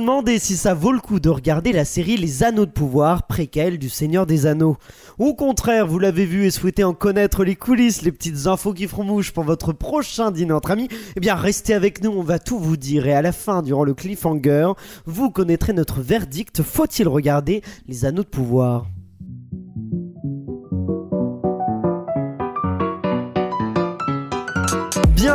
demandez si ça vaut le coup de regarder la série Les Anneaux de Pouvoir, préquelle du Seigneur des Anneaux. Au contraire, vous l'avez vu et souhaitez en connaître les coulisses, les petites infos qui feront mouche pour votre prochain dîner entre amis, eh bien restez avec nous, on va tout vous dire. Et à la fin, durant le cliffhanger, vous connaîtrez notre verdict. Faut-il regarder Les Anneaux de Pouvoir?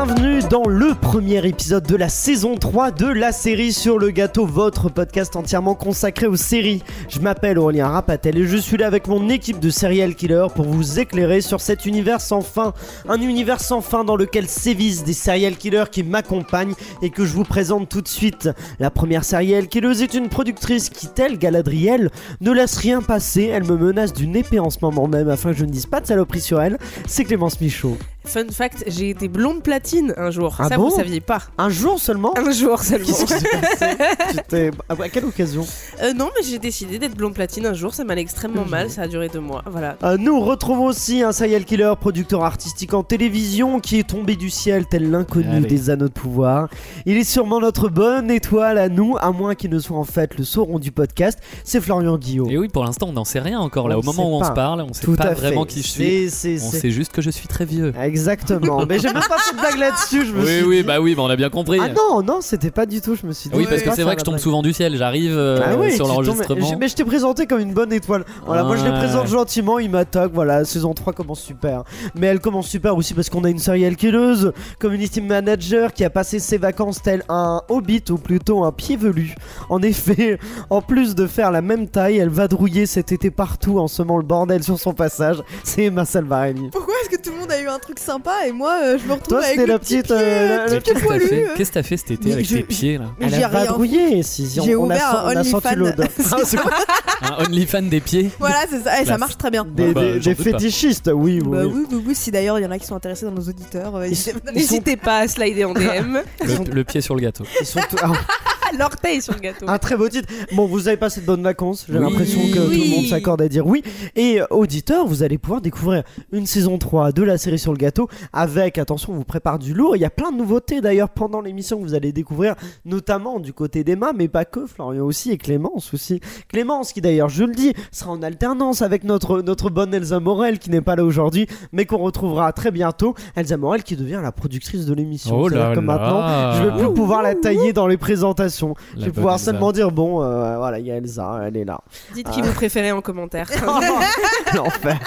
Bienvenue dans le premier épisode de la saison 3 de la série sur le gâteau, votre podcast entièrement consacré aux séries. Je m'appelle Aurélien Rapatel et je suis là avec mon équipe de serial killers pour vous éclairer sur cet univers sans fin. Un univers sans fin dans lequel sévissent des serial killers qui m'accompagnent et que je vous présente tout de suite. La première serial killeuse est une productrice qui, telle Galadriel, ne laisse rien passer. Elle me menace d'une épée en ce moment même afin que je ne dise pas de saloperie sur elle. C'est Clémence Michaud. Fun fact, j'ai été blonde platine un jour. Ah ça, bon vous saviez pas. Un jour seulement Un jour seulement. Qu'est-ce qui s'est passé À quelle occasion Euh, non, mais j'ai décidé d'être blonde platine un jour. Ça m'allait extrêmement Un mal. Ça a duré deux mois. Voilà. Euh, nous retrouvons aussi un serial killer, producteur artistique en télévision, qui est tombé du ciel tel l'inconnu des anneaux de pouvoir. Il est sûrement notre bonne étoile à nous, à moins qu'il ne soit en fait le sauron du podcast. C'est Florian Guillaume. Et oui, pour l'instant, on n'en sait rien encore. Là, On au ne moment où on se parle, on sait Tout pas à vraiment fait. qui je suis. On sait juste que je suis très vieux. Exactement. Mais j'ai même pas fait de blague là-dessus. Je me Oui, suis oui, dit- bah oui, bah on a bien compris. Ah non, non, c'était pas du tout. Je me suis dit. oui, parce que c'est vrai que je tombe souvent du ciel. J'arrive euh, Ah oui, sur l'enregistrement. Mais je t'ai présenté comme une bonne étoile. Voilà, moi je les Ouais. présente gentiment, il m'attaque. Voilà, saison 3 commence super. Mais elle commence super aussi parce qu'on a une serial killeuse, community manager qui a passé ses vacances tel un hobbit ou plutôt un pied velu. En effet, en plus de faire la même taille, elle va drouiller cet été partout en semant le bordel sur son passage. C'est Emma Salvarelli. Pourquoi est-ce que tout le monde a eu un truc sympa et moi euh, je me retrouve Toi, avec c'était le la petit petite, euh, la- la Qu'est-ce que t'as poilu fait Qu'est-ce que t'as fait cet été Mais avec je- tes pieds là Mais Elle j'ai a rien vadrouillé, si si, J'ai on, on a, ouvert sen- un on a senti OnlyFans. l'odeur. Un OnlyFans des pieds Voilà, c'est ça, ça Classe. marche très bien. Des, Bah, des- j'en des doute pas. fétichistes, oui, oui. Bah oui. oui, oui, oui, si d'ailleurs il y en a qui sont intéressés dans nos auditeurs, euh, Ils n'hésitez pas. N'hésitez pas à slider en DM. le, le pied sur le gâteau. Ils sont tous- ah, Ah, L'orteil sur le gâteau. Un très beau titre. Bon, vous avez passé de bonnes vacances. J'ai Oui. l'impression que tout le monde s'accorde à dire oui. Et euh, auditeurs, vous allez pouvoir découvrir une saison 3 de la série sur le gâteau avec, attention, on vous prépare du lourd. Il y a plein de nouveautés d'ailleurs pendant l'émission que vous allez découvrir, notamment du côté d'Emma, mais pas que, Florian aussi et Clémence aussi. Clémence qui d'ailleurs, je le dis, sera en alternance avec notre, notre bonne Elsa Morel qui n'est pas là aujourd'hui, mais qu'on retrouvera très bientôt. Elsa Morel qui devient la productrice de l'émission. Oh là que là. maintenant, je vais plus pouvoir la tailler dans les présentations. La Je vais pouvoir Elsa. seulement dire bon, euh, voilà, il y a Elsa, elle est là. Dites qui vous préférez en commentaire. L'enfer.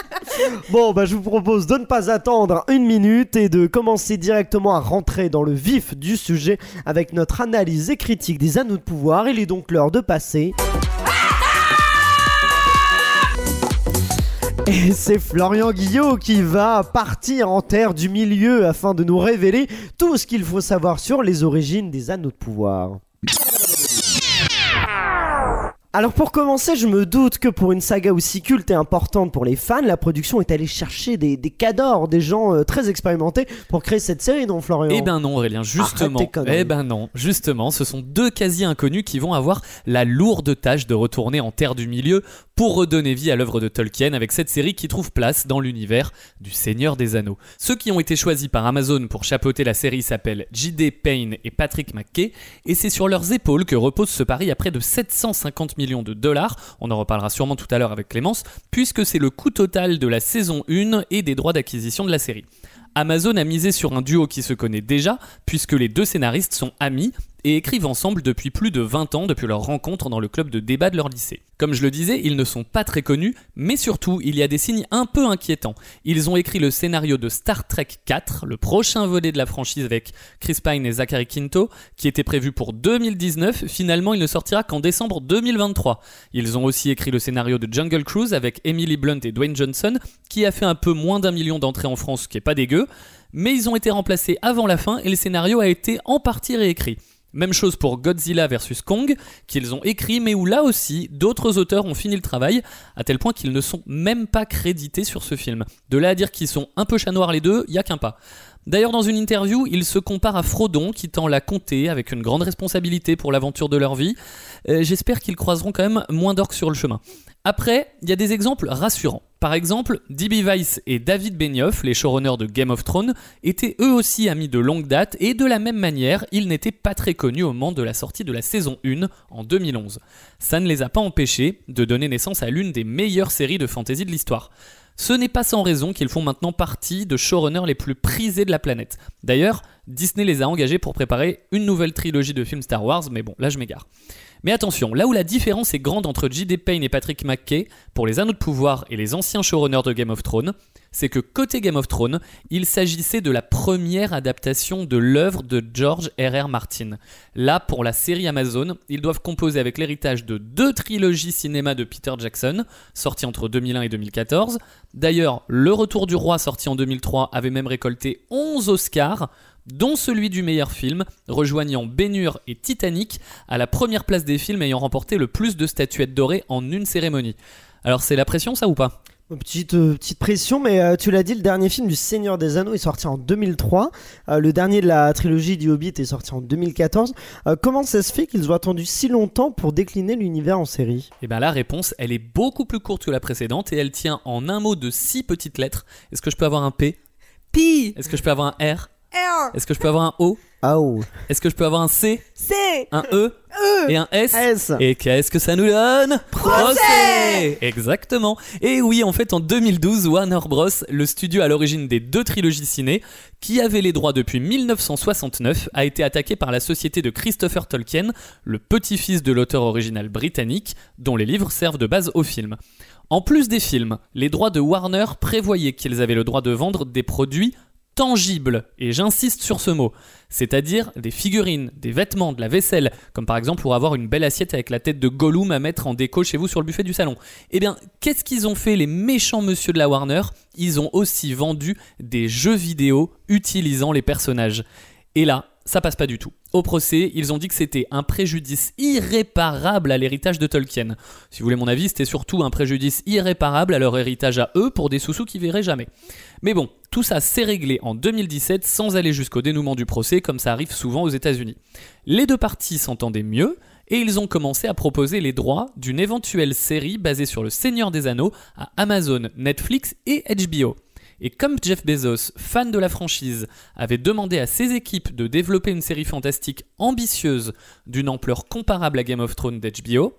Bon, bah je vous propose de ne pas attendre une minute et de commencer directement à rentrer dans le vif du sujet avec notre analyse et critique des anneaux de pouvoir. Il est donc l'heure de passer. Et c'est Florian Guillot qui va partir en terre du milieu afin de nous révéler tout ce qu'il faut savoir sur les origines des anneaux de pouvoir. you Alors pour commencer, je me doute que pour une saga aussi culte et importante pour les fans, la production est allée chercher des, des cadors, des gens euh, très expérimentés pour créer cette série, non Florian Eh ben non Aurélien, justement. Eh ben non, justement, ce sont deux quasi inconnus qui vont avoir la lourde tâche de retourner en terre du milieu pour redonner vie à l'œuvre de Tolkien avec cette série qui trouve place dans l'univers du Seigneur des Anneaux. Ceux qui ont été choisis par Amazon pour chapeauter la série s'appellent J.D. Payne et Patrick McKay et c'est sur leurs épaules que repose ce pari à près de 750 millions de dollars. On en reparlera sûrement tout à l'heure avec Clémence puisque c'est le coût total de la saison 1 et des droits d'acquisition de la série. Amazon a misé sur un duo qui se connaît déjà, puisque les deux scénaristes sont amis et écrivent ensemble depuis plus de 20 ans depuis leur rencontre dans le club de débat de leur lycée. Comme je le disais, ils ne sont pas très connus, mais surtout, il y a des signes un peu inquiétants. Ils ont écrit le scénario de Star Trek 4, le prochain volet de la franchise avec Chris Pine et Zachary Quinto, qui était prévu pour 2019, finalement il ne sortira qu'en décembre 2023. Ils ont aussi écrit le scénario de Jungle Cruise avec Emily Blunt et Dwayne Johnson, qui a fait un peu moins d'un million d'entrées en France, ce qui est pas dégueu, mais ils ont été remplacés avant la fin et le scénario a été en partie réécrit. Même chose pour Godzilla vs Kong, qu'ils ont écrit, mais où là aussi, d'autres auteurs ont fini le travail, à tel point qu'ils ne sont même pas crédités sur ce film. De là à dire qu'ils sont un peu chat noir les deux, y a qu'un pas. D'ailleurs, dans une interview, il se compare à Frodon qui tend la comté avec une grande responsabilité pour l'aventure de leur vie. Euh, J'espère qu'ils croiseront quand même moins d'orques sur le chemin. Après, il y a des exemples rassurants. Par exemple, D.B. Weiss et David Benioff, les showrunners de Game of Thrones, étaient eux aussi amis de longue date et de la même manière, ils n'étaient pas très connus au moment de la sortie de la saison 1 en 2011. Ça ne les a pas empêchés de donner naissance à l'une des meilleures séries de fantasy de l'histoire. Ce n'est pas sans raison qu'ils font maintenant partie de showrunners les plus prisés de la planète. D'ailleurs, Disney les a engagés pour préparer une nouvelle trilogie de films Star Wars, mais bon, là je m'égare. Mais attention, là où la différence est grande entre J.D. Payne et Patrick McKay pour les Anneaux de Pouvoir et les anciens showrunners de Game of Thrones, c'est que côté Game of Thrones, il s'agissait de la première adaptation de l'œuvre de George R.R. Martin. Là, pour la série Amazon, ils doivent composer avec l'héritage de deux trilogies cinéma de Peter Jackson, sorties entre 2001 et 2014. D'ailleurs, Le Retour du Roi, sorti en 2003, avait même récolté 11 Oscars, dont celui du meilleur film, rejoignant Ben-Hur et Titanic à la première place des films ayant remporté le plus de statuettes dorées en une cérémonie. Alors c'est la pression ça ou pas? Petite, euh, petite pression, mais euh, tu l'as dit, le dernier film du Seigneur des Anneaux est sorti en 2003. Euh, le dernier de la trilogie du Hobbit est sorti en 2014. Euh, comment ça se fait qu'ils ont attendu si longtemps pour décliner l'univers en série? Eh bien la réponse, elle est beaucoup plus courte que la précédente et elle tient en un mot de six petites lettres. Est-ce que je peux avoir un P? Pi, Est-ce que je peux avoir un R? R, Est-ce que je peux avoir un O? Oh. Est-ce que je peux avoir un C? C, Un E? E, Et un S? S. Et qu'est-ce que ça nous donne? Procès. Exactement. Et oui, en fait, en 2012, Warner Bros, le studio à l'origine des deux trilogies ciné, qui avait les droits depuis 1969, a été attaqué par la société de Christopher Tolkien, le petit-fils de l'auteur original britannique, dont les livres servent de base au film. En plus des films, les droits de Warner prévoyaient qu'ils avaient le droit de vendre des produits tangibles, et j'insiste sur ce mot, c'est-à-dire des figurines, des vêtements, de la vaisselle, comme par exemple pour avoir une belle assiette avec la tête de Gollum à mettre en déco chez vous sur le buffet du salon. Eh bien, qu'est-ce qu'ils ont fait les méchants monsieur de la Warner? Ils ont aussi vendu des jeux vidéo utilisant les personnages. Et là, ça passe pas du tout. Au procès, ils ont dit que c'était un préjudice irréparable à l'héritage de Tolkien. Si vous voulez mon avis, c'était surtout un préjudice irréparable à leur héritage à eux pour des sous-sous qu'ils verraient jamais. Mais bon, tout ça s'est réglé en 2017 sans aller jusqu'au dénouement du procès comme ça arrive souvent aux États-Unis. Les deux parties s'entendaient mieux et ils ont commencé à proposer les droits d'une éventuelle série basée sur le Seigneur des Anneaux à Amazon, Netflix et HBO. Et comme Jeff Bezos, fan de la franchise, avait demandé à ses équipes de développer une série fantastique ambitieuse d'une ampleur comparable à Game of Thrones d'HBO,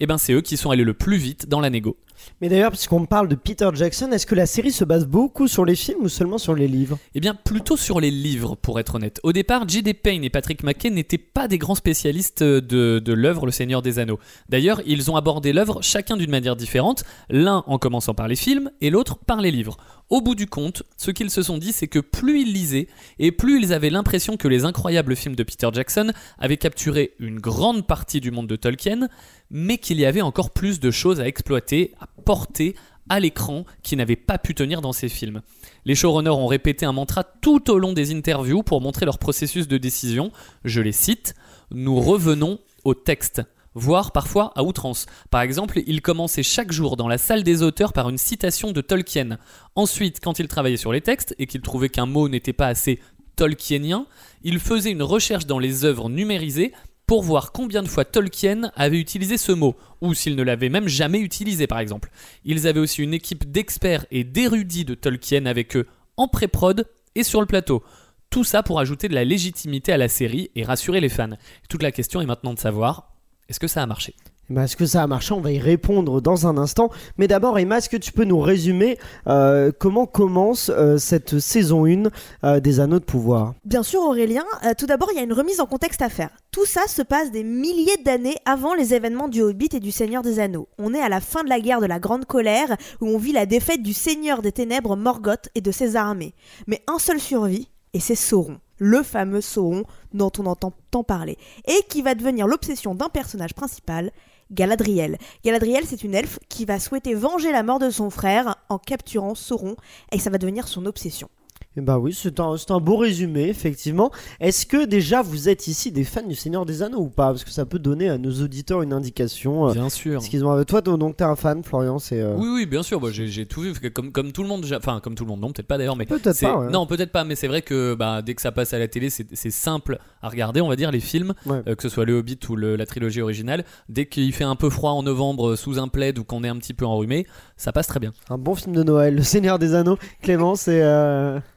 eh ben c'est eux qui sont allés le plus vite dans la négo. Mais d'ailleurs, puisqu'on parle de Peter Jackson, est-ce que la série se base beaucoup sur les films ou seulement sur les livres? Eh bien, plutôt sur les livres, pour être honnête. Au départ, J.D. Payne et Patrick McKay n'étaient pas des grands spécialistes de, de l'œuvre Le Seigneur des Anneaux. D'ailleurs, ils ont abordé l'œuvre chacun d'une manière différente, l'un en commençant par les films et l'autre par les livres. Au bout du compte, ce qu'ils se sont dit, c'est que plus ils lisaient, et plus ils avaient l'impression que les incroyables films de Peter Jackson avaient capturé une grande partie du monde de Tolkien, mais qu'il y avait encore plus de choses à exploiter, à porter à l'écran qui n'avaient pas pu tenir dans ces films. Les showrunners ont répété un mantra tout au long des interviews pour montrer leur processus de décision. Je les cite Nous revenons au texte voire parfois à outrance. Par exemple, ils commençaient chaque jour dans la salle des auteurs par une citation de Tolkien. Ensuite, quand ils travaillaient sur les textes et qu'ils trouvaient qu'un mot n'était pas assez tolkienien, ils faisaient une recherche dans les œuvres numérisées pour voir combien de fois Tolkien avait utilisé ce mot, ou s'il ne l'avait même jamais utilisé par exemple. Ils avaient aussi une équipe d'experts et d'érudits de Tolkien avec eux en pré-prod et sur le plateau. Tout ça pour ajouter de la légitimité à la série et rassurer les fans. Toute la question est maintenant de savoir, est-ce que ça a marché? Eh ben, Est-ce que ça a marché? On va y répondre dans un instant. Mais d'abord, Emma, est-ce que tu peux nous résumer euh, comment commence euh, cette saison 1 euh, des Anneaux de Pouvoir? Bien sûr, Aurélien. Euh, tout d'abord, il y a une remise en contexte à faire. Tout ça se passe des milliers d'années avant les événements du Hobbit et du Seigneur des Anneaux. On est à la fin de la guerre de la Grande Colère, où on vit la défaite du Seigneur des Ténèbres Morgoth et de ses armées. Mais un seul survit, et c'est Sauron. Le fameux Sauron dont on entend tant parler. Et qui va devenir l'obsession d'un personnage principal, Galadriel. Galadriel, c'est une elfe qui va souhaiter venger la mort de son frère en capturant Sauron, et ça va devenir son obsession. Eh bah oui, c'est un, c'est un beau résumé, effectivement. Est-ce que déjà vous êtes ici des fans du Seigneur des Anneaux ou pas? Parce que ça peut donner à nos auditeurs une indication. euh, Bien sûr. ce qu'ils ont Toi, donc t'es un fan, Florian, c'est. euh, Oui, oui, bien sûr. Moi, j'ai tout vu. Comme, comme tout le monde, enfin, comme tout le monde, non, peut-être pas d'ailleurs, mais Peut-être pas, ouais. Non, peut-être pas, mais c'est vrai que bah, dès que ça passe à la télé, c'est simple à regarder, on va dire, les films, Ouais. euh, que ce soit Le Hobbit ou le- la trilogie originale. Dès qu'il fait un peu froid en novembre sous un plaid ou qu'on est un petit peu enrhumé, ça passe très bien. Un bon film de Noël, Le Seigneur des Anneaux. Clément, c'est.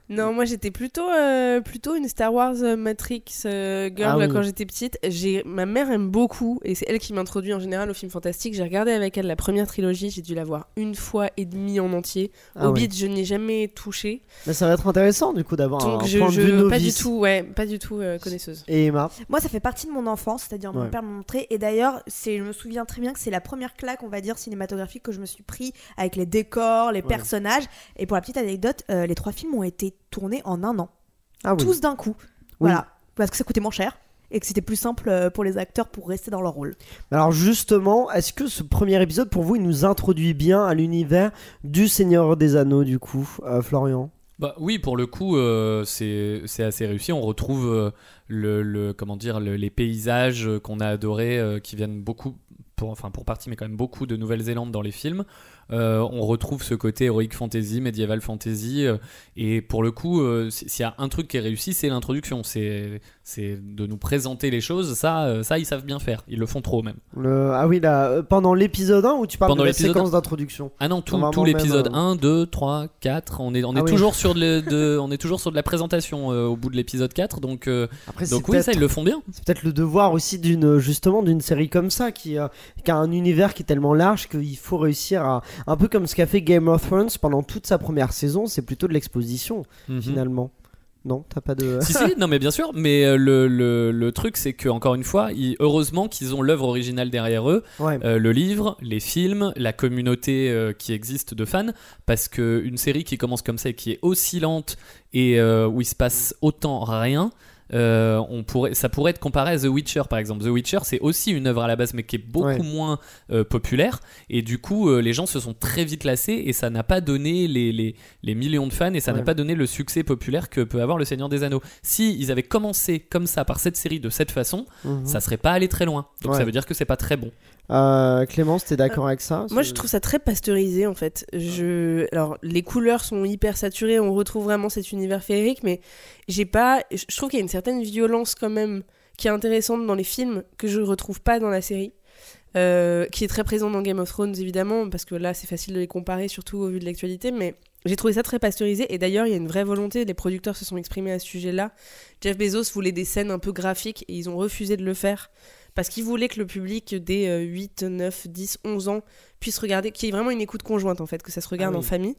Non, moi j'étais plutôt, euh, plutôt une Star Wars euh, Matrix euh, girl Ah oui. quand j'étais petite. J'ai, ma mère aime beaucoup et c'est elle qui m'introduit en général aux films fantastiques. J'ai regardé avec elle la première trilogie, j'ai dû la voir une fois et demie en entier. ah Hobbit, ouais. je n'y ai jamais touché. Mais ça va être intéressant du coup d'avoir un je, point de vue pas du tout, ouais, pas du tout euh, connaisseuse. Et Emma Moi, ça fait partie de mon enfance, c'est-à-dire mon Ouais. père m'a montré. Et d'ailleurs, c'est, je me souviens très bien que c'est la première claque, on va dire, cinématographique que je me suis pris avec les décors, les personnages. Et pour la petite anecdote, euh, les trois films ont été tournés en un an, Ah oui. tous d'un coup. Voilà, parce que ça coûtait moins cher et que c'était plus simple euh, pour les acteurs pour rester dans leur rôle. Alors justement, est-ce que ce premier épisode pour vous il nous introduit bien à l'univers du Seigneur des Anneaux du coup, euh, Florian? Bah oui, pour le coup, euh, c'est c'est assez réussi. On retrouve euh, le, le- comment dire le- les paysages qu'on a adorés, euh, qui viennent beaucoup, pour, enfin pour partie, mais quand même beaucoup de Nouvelle-Zélande dans les films. Euh, on retrouve ce côté heroic fantasy, medieval fantasy, euh, et pour le coup, euh, s'il y a un truc qui est réussi, c'est l'introduction. C'est de nous présenter les choses. Ça, ça, ils savent bien faire. Ils le font trop même. Le- Ah oui, là, pendant l'épisode 1 où tu parles Pendant de la séquence d'introduction Ah non, tout, tout l'épisode même, 1, 2, 3, 4, on est, on est, Ah oui. toujours, sur de, on est toujours sur de la présentation au bout de l'épisode 4, donc, Après, donc oui, ça ils le font bien. c'est peut-être le devoir aussi d'une justement d'une série comme ça qui, qui a un univers qui est tellement large qu'il faut réussir à un peu comme ce qu'a fait Game of Thrones pendant toute sa première saison, c'est plutôt de l'exposition Mhm. finalement. Non, t'as pas de. si, si, non mais bien sûr, mais euh, le, le, le truc c'est que encore une fois, ils- heureusement qu'ils ont l'œuvre originale derrière eux, Ouais. euh, le livre, les films, la communauté euh, qui existe de fans, parce que une série qui commence comme ça et qui est aussi lente et euh, où il se passe autant rien. Euh, on pourrait, ça pourrait être comparé à The Witcher par exemple. The Witcher c'est aussi une œuvre à la base mais qui est beaucoup Ouais. moins euh, populaire et du coup euh, les gens se sont très vite lassés et ça n'a pas donné les, les, les millions de fans et ça n'a pas donné le succès populaire que peut avoir le Seigneur des Anneaux. Si ils avaient commencé comme ça par cette série de cette façon, Mhm. ça serait pas allé très loin. Donc Ouais. ça veut dire que c'est pas très bon. Euh, Clémence, t'es d'accord avec ça? Moi, je trouve ça très pasteurisé en fait. Je... Alors, les couleurs sont hyper saturées, on retrouve vraiment cet univers féerique, mais j'ai pas. Je trouve qu'il y a une certaine violence quand même qui est intéressante dans les films que je retrouve pas dans la série. Euh, qui est très présente dans Game of Thrones évidemment parce que là c'est facile de les comparer surtout au vu de l'actualité mais j'ai trouvé ça très pasteurisé et d'ailleurs il y a une vraie volonté les producteurs se sont exprimés à ce sujet là Jeff Bezos voulait des scènes un peu graphiques et ils ont refusé de le faire parce qu'ils voulaient que le public des euh, 8, 9, 10, 11 ans puisse regarder, qu'il y ait vraiment une écoute conjointe en fait, que ça se regarde Ah oui. en famille.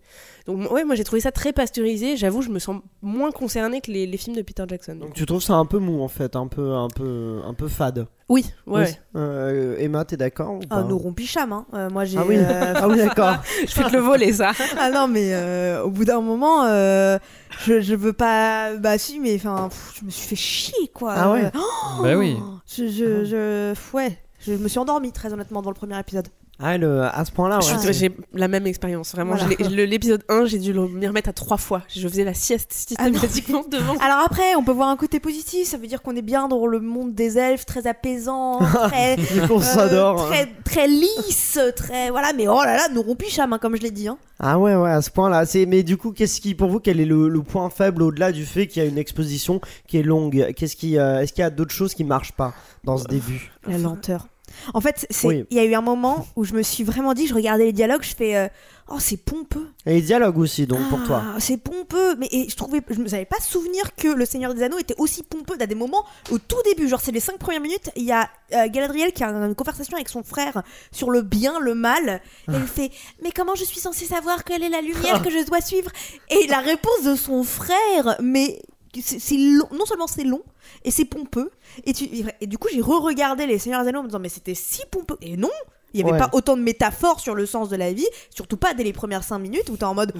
Donc ouais, moi j'ai trouvé ça très pasteurisé, j'avoue je me sens moins concernée que les, les films de Peter Jackson. Donc tu trouves ça un peu mou en fait, un peu, un peu, un peu fade. Oui, ouais. Oui. Euh, Emma, t'es d'accord ou Ah, nous rompicham, hein. Euh, moi j'ai. Ah oui, euh, ah oui d'accord. je vais te le voler ça. ah non, mais euh, au bout d'un moment, euh, je, je veux pas. Bah si, mais enfin, je me suis fait chier quoi. Ah ouais. Bah oui. Je, je, je, ouais, je me suis endormie très honnêtement dans le premier épisode. Ah, le- à ce point-là, ouais. J'ai la même expérience, vraiment. Voilà. L'épisode 1, j'ai dû le- m'y remettre à trois fois. Je faisais la sieste Ah systématiquement devant. Alors après, on peut voir un côté positif, ça veut dire qu'on est bien dans le monde des elfes, très apaisant, très, On euh, s'adore. hein. très, très lisse, très voilà. Mais oh là là, nous rompicham, hein, comme je l'ai dit. Hein. Ah ouais, ouais, à ce point-là. C'est... Mais du coup, qu'est-ce qui, pour vous, quel est le, le point faible au-delà du fait qu'il y a une exposition qui est longue? Qu'est-ce qui, euh, Est-ce qu'il y a d'autres choses qui marchent pas dans ce début? La lenteur. En fait, Oui. il y a eu un moment où je me suis vraiment dit, je regardais les dialogues, je fais euh, oh c'est pompeux. Et les dialogues aussi, donc, pour toi. Ah, C'est pompeux, mais et je trouvais, je me savais pas souvenir que le Seigneur des Anneaux était aussi pompeux. À des moments, au tout début, genre c'est les cinq premières minutes, il y a euh, Galadriel qui a une conversation avec son frère sur le bien, le mal. Et elle fait, mais comment je suis censée savoir quelle est la lumière que je dois suivre? Et la réponse de son frère, mais c'est c'est long. Non seulement c'est long et c'est pompeux. Et, tu, et du coup, j'ai re-regardé les Seigneurs des Anneaux en me disant, mais c'était si pompeux. Et non, il n'y avait Ouais. pas autant de métaphores sur le sens de la vie, surtout pas dès les premières cinq minutes où t'es en mode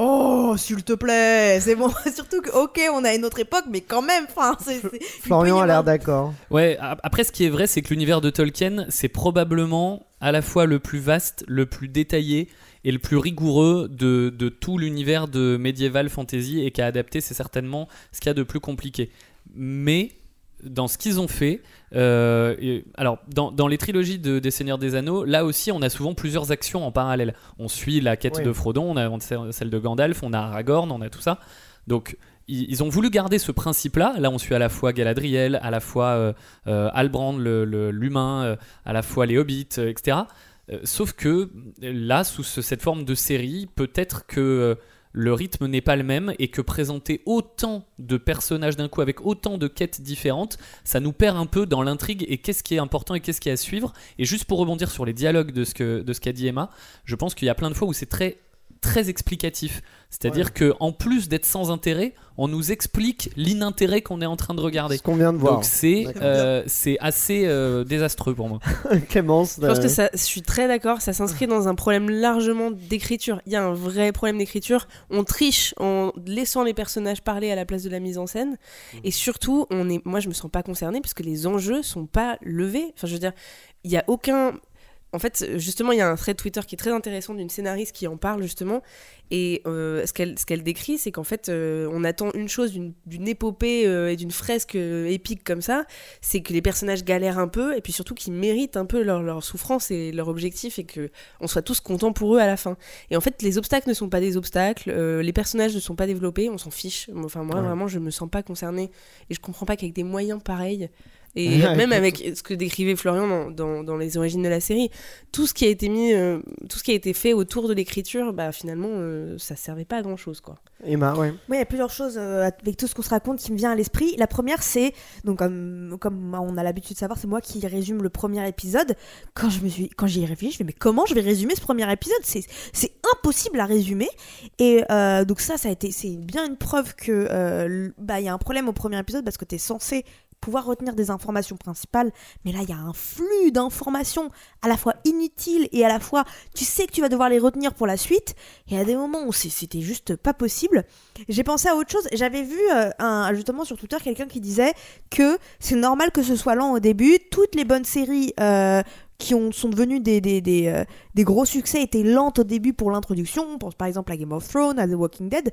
Oh, s'il te plaît, c'est bon. Surtout que, ok, on a une autre époque, mais quand même, enfin, Florian a l'air d'accord. Ouais, après ce qui est vrai, c'est que l'univers de Tolkien, c'est probablement à la fois le plus vaste, le plus détaillé est le plus rigoureux de, de tout l'univers de médiéval fantasy et qui a adapté, c'est certainement ce qu'il y a de plus compliqué. Mais dans ce qu'ils ont fait, euh, et- alors dans, dans les trilogies de- des Seigneurs des Anneaux, là aussi on a souvent plusieurs actions en parallèle. On suit la quête Oui. de Frodon, on a celle de Gandalf, on a Aragorn, on a tout ça. Donc ils, ont voulu garder ce principe-là. Là on suit à la fois Galadriel, à la fois euh, euh, le- le- l'humain, euh, à la fois les hobbits, etc. Euh, sauf que là, sous ce- cette forme de série, peut-être que euh, le rythme n'est pas le même et que présenter autant de personnages d'un coup avec autant de quêtes différentes, ça nous perd un peu dans l'intrigue et qu'est-ce qui est important et qu'est-ce qui est à suivre. Et juste pour rebondir sur les dialogues de ce que de ce qu'a dit Emma, je pense qu'il y a plein de fois où c'est très très explicatif. C'est-à-dire que en plus d'être sans intérêt, on nous explique l'inintérêt qu'on est en train de regarder. Ce qu'on vient de voir. Donc c'est euh, c'est assez euh, désastreux pour moi. Clémence. Je pense euh, que ça, je suis très d'accord, ça s'inscrit dans un problème largement d'écriture. Il y a un vrai problème d'écriture. On triche en laissant les personnages parler à la place de la mise en scène. Et surtout, on est, moi je me sens pas concernée puisque les enjeux sont pas levés. Enfin, je veux dire, il y a aucun. En fait, justement, il y a un thread Twitter qui est très intéressant d'une scénariste qui en parle justement. Et euh, ce qu'elle ce qu'elle décrit, c'est qu'en fait, euh, on attend une chose d'une épopée euh, et d'une fresque épique comme ça, c'est que les personnages galèrent un peu et puis surtout qu'ils méritent un peu leur, leur souffrance et leur objectif et que on soit tous contents pour eux à la fin. Et en fait, les obstacles ne sont pas des obstacles, les personnages ne sont pas développés, on s'en fiche. Enfin, moi, Ouais. vraiment, je me sens pas concernée et je comprends pas qu'avec des moyens pareils. Et Ouais, même écoute. avec ce que décrivait Florian dans, dans, dans les origines de la série, tout ce qui a été mis, euh, tout ce qui a été fait autour de l'écriture, bah finalement, euh, ça servait pas à grand chose, quoi. Emma, ouais. Moi, il y a plusieurs choses euh, avec tout ce qu'on se raconte qui me vient à l'esprit. La première, c'est donc comme comme on a l'habitude de savoir, c'est moi qui résume le premier épisode. Quand je me suis, quand j'y ai réfléchi, je me dit, mais comment je vais résumer ce premier épisode? C'est c'est impossible à résumer. Et euh, donc ça, ça a été, c'est bien une preuve que euh, bah il y a un problème au premier épisode parce que t'es censé pouvoir retenir des informations principales, mais là il y a un flux d'informations à la fois inutiles et à la fois tu sais que tu vas devoir les retenir pour la suite. Et à des moments où c'était juste pas possible. J'ai pensé à autre chose. J'avais vu euh, un, justement sur Twitter quelqu'un qui disait que c'est normal que ce soit lent au début. Toutes les bonnes séries euh, qui ont, sont devenues des, des, des, euh, des gros succès étaient lentes au début pour l'introduction. On pense par exemple à Game of Thrones, à The Walking Dead.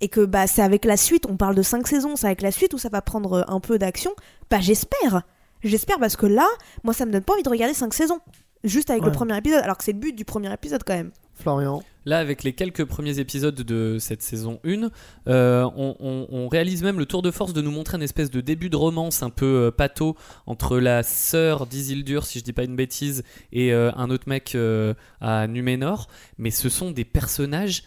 Et que bah, c'est avec la suite, on parle de 5 saisons, c'est avec la suite où ça va prendre euh, un peu d'action. Bah j'espère. J'espère parce que là, moi ça me donne pas envie de regarder 5 saisons. Juste avec Ouais. le premier épisode, alors que c'est le but du premier épisode quand même. Florian. Là, avec les quelques premiers épisodes de cette saison 1, euh, on, réalise même le tour de force de nous montrer une espèce de début de romance un peu euh, pâteau entre la sœur d'Isildur, si je dis pas une bêtise, et euh, un autre mec euh, à Numénor. Mais ce sont des personnages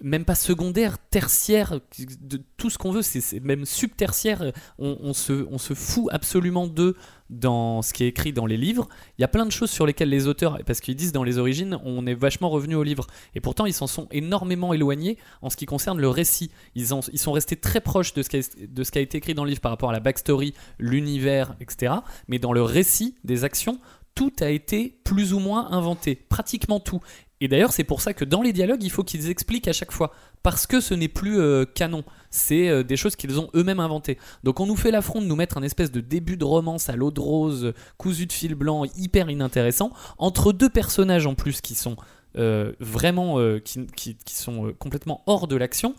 même pas secondaires, tertiaires, de tout ce qu'on veut, c'est même subtertiaire. On, on se, on se fout absolument d'eux dans ce qui est écrit dans les livres. Il y a plein de choses sur lesquelles les auteurs, parce qu'ils disent dans les origines, on est vachement revenu au livre. Et pourtant, ils s'en sont énormément éloignés en ce qui concerne le récit. Ils, en- ils sont restés très proches de ce, qui a, de ce qui a été écrit dans le livre par rapport à la backstory, l'univers, etc. Mais dans le récit des actions, tout a été plus ou moins inventé. Pratiquement tout. Et d'ailleurs, c'est pour ça que dans les dialogues, il faut qu'ils expliquent à chaque fois. Parce que ce n'est plus euh, canon. C'est euh, des choses qu'ils ont eux-mêmes inventées. Donc on nous fait l'affront de nous mettre un espèce de début de romance à l'eau de rose, cousu de fil blanc, hyper inintéressant, entre deux personnages en plus qui sont euh, vraiment qui, sont complètement hors de l'action.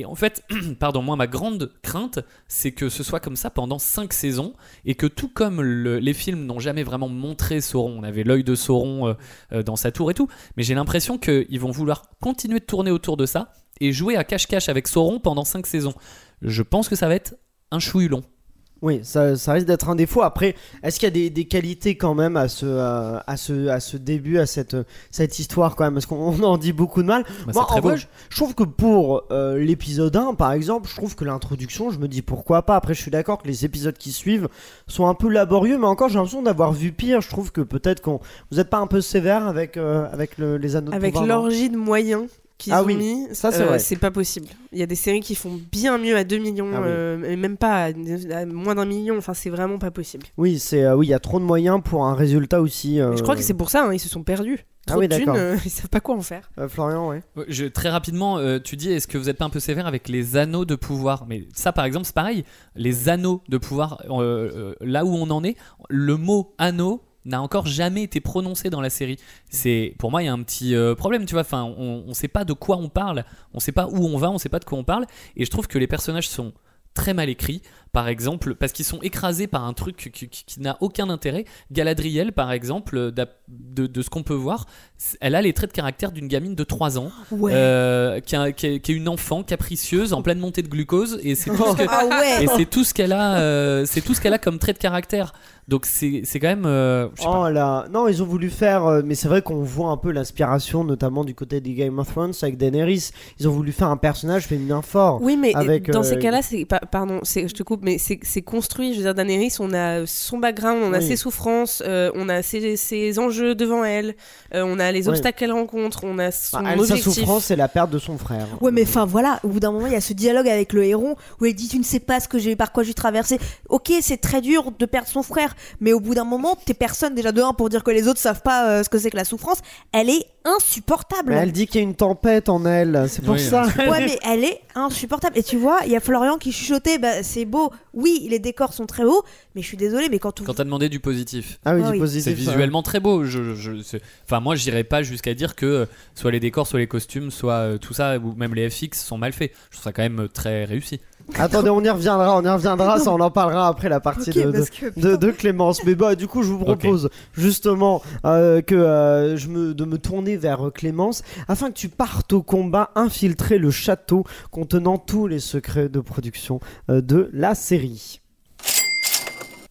Et en fait, pardon, moi ma grande crainte, c'est que ce soit comme ça pendant cinq saisons et que tout comme le- les films n'ont jamais vraiment montré Sauron, on avait l'œil de Sauron euh, euh, dans sa tour et tout, mais j'ai l'impression qu'ils vont vouloir continuer de tourner autour de ça et jouer à cache-cache avec Sauron pendant cinq saisons. Je pense que ça va être un chouille long. Oui, ça, ça risque d'être un défaut. Après, est-ce qu'il y a des, des qualités quand même à ce, euh, à ce, à ce début, à cette, cette histoire quand même? Parce qu'on on en dit beaucoup de mal. Bah, Moi, en beau. vrai, je, je trouve que pour euh, l'épisode 1, par exemple, je trouve que l'introduction, je me dis pourquoi pas. Après, je suis d'accord que les épisodes qui suivent sont un peu laborieux, mais encore, j'ai l'impression d'avoir vu pire. Je trouve que peut-être qu'on. Vous n'êtes pas un peu sévère avec, euh, avec le- les anneaux de Avec pouvoir, non l'orgie de moyens qu'ils Ah ont oui, mis, ça, c'est euh, vrai. c'est pas possible. Il y a des séries qui font bien mieux à 2 millions, Ah oui. euh, et même pas à, à moins d'un million, enfin c'est vraiment pas possible. Oui, c'est euh, oui, il y a trop de moyens pour un résultat aussi. euh, Je crois que c'est pour ça, hein, ils se sont perdus. Ah Trop oui, de thunes, d'accord. euh, ils savent pas quoi en faire. euh, Florian, ouais. Je, très rapidement, euh, tu dis, est-ce que vous n'êtes pas un peu sévère avec les anneaux de pouvoir? Mais ça, par exemple, c'est pareil. Les anneaux de pouvoir, euh, euh, là où on en est, le mot anneau n'a encore jamais été prononcé dans la série. C'est pour moi il y a un petit euh, problème, tu vois. Enfin, on, on sait pas de quoi on parle, on sait pas où on va, on sait pas de quoi on parle, et je trouve que les personnages sont très mal écrits, par exemple, parce qu'ils sont écrasés par un truc qui, qui- qui n'a aucun intérêt. Galadriel, par exemple, d'ap- de, de ce qu'on peut voir, elle a les traits de caractère d'une gamine de 3 ans, Ouais. euh, qui, a- qui est- qui est une enfant capricieuse en pleine montée de glucose, et c'est tout ce que- Ah ouais. et c'est tout ce qu'elle a, euh, c'est tout ce qu'elle a comme trait de caractère. Donc c'est c'est quand même, euh, pas. Oh là, non, ils ont voulu faire, euh, mais c'est vrai qu'on voit un peu l'inspiration, notamment du côté des Game of Thrones avec Daenerys. Ils ont voulu faire un personnage féminin fort. Oui, mais Avec, dans euh, ces cas-là, c'est pas, pardon, c'est- je te coupe, mais c'est construit. Je veux dire, Daenerys, on a son background, on a Oui. ses souffrances, euh, on a ses, ses enjeux devant elle, euh, on a les obstacles qu'elle rencontre, on a son Bah, elle, sa objectif. souffrance, c'est la perte de son frère. Ouais, mais enfin voilà, au bout d'un moment, il y a ce dialogue avec le héron où elle dit Tu ne sais pas ce que j'ai, par quoi j'ai traversé. Ok, c'est très dur de perdre son frère, mais au bout d'un moment, t'es personne déjà de un pour dire que les autres savent pas euh, ce que c'est que la souffrance. Elle est insupportable. Mais elle dit qu'il y a une tempête en elle, c'est pour Oui, ça. Ouais, mais elle est insupportable. Et tu vois, il y a Florian qui chuchotait bah, C'est beau, oui, les décors sont très hauts, mais je suis désolée, mais quand on. Quand t'as demandé du positif. Ah oui, Ah du oui. positif. C'est visuellement très beau. Je, je- c'est- enfin, moi, j'irais pas jusqu'à dire que euh, soit les décors, soit les costumes, soit euh, tout ça, ou même les FX sont mal faits. Je trouve ça quand même euh, très réussi. Attendez, on y reviendra, on y reviendra, ça on en parlera après la partie de, de- parce que. de, de Clémence. Mais bah, du coup, je vous propose justement euh, que euh, je me, de me tourner vers euh, Clémence afin que tu partes au combat, infiltrer le château contenant tous les secrets de production euh, de la série.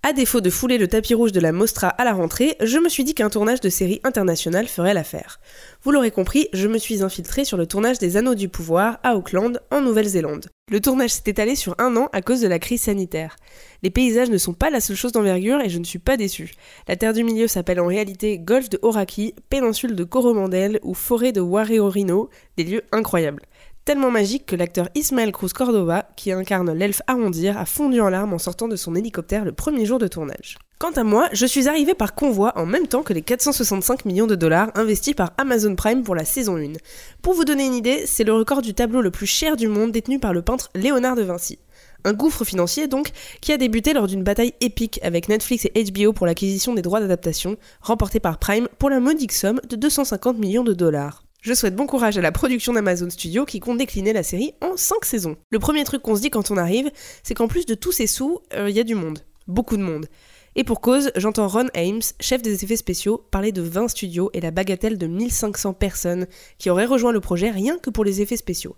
À défaut de fouler le tapis rouge de la Mostra à la rentrée, je me suis dit qu'un tournage de série internationale ferait l'affaire. Vous l'aurez compris, je me suis infiltré sur le tournage des Anneaux du Pouvoir à Auckland, en Nouvelle-Zélande. Le tournage s'est étalé sur un an à cause de la crise sanitaire. Les paysages ne sont pas la seule chose d'envergure et je ne suis pas déçu. La Terre du Milieu s'appelle en réalité Golfe de Horaki, péninsule de Coromandel ou forêt de Wareorino, des lieux incroyables. Tellement magique que l'acteur Ismael Cruz Cordova, qui incarne l'elfe Arondir, a fondu en larmes en sortant de son hélicoptère le premier jour de tournage. Quant à moi, je suis arrivé par convoi en même temps que les 465 millions de dollars investis par Amazon Prime pour la saison 1. Pour vous donner une idée, c'est le record du tableau le plus cher du monde détenu par le peintre Léonard de Vinci. Un gouffre financier donc, qui a débuté lors d'une bataille épique avec Netflix et HBO pour l'acquisition des droits d'adaptation, remportée par Prime pour la modique somme de 250 millions de dollars. Je souhaite bon courage à la production d'Amazon Studio qui compte décliner la série en 5 saisons. Le premier truc qu'on se dit quand on arrive, c'est qu'en plus de tous ces sous, il y a du monde. Beaucoup de monde. Et pour cause, j'entends Ron Ames, chef des effets spéciaux, parler de 20 studios et la bagatelle de 1500 personnes qui auraient rejoint le projet rien que pour les effets spéciaux.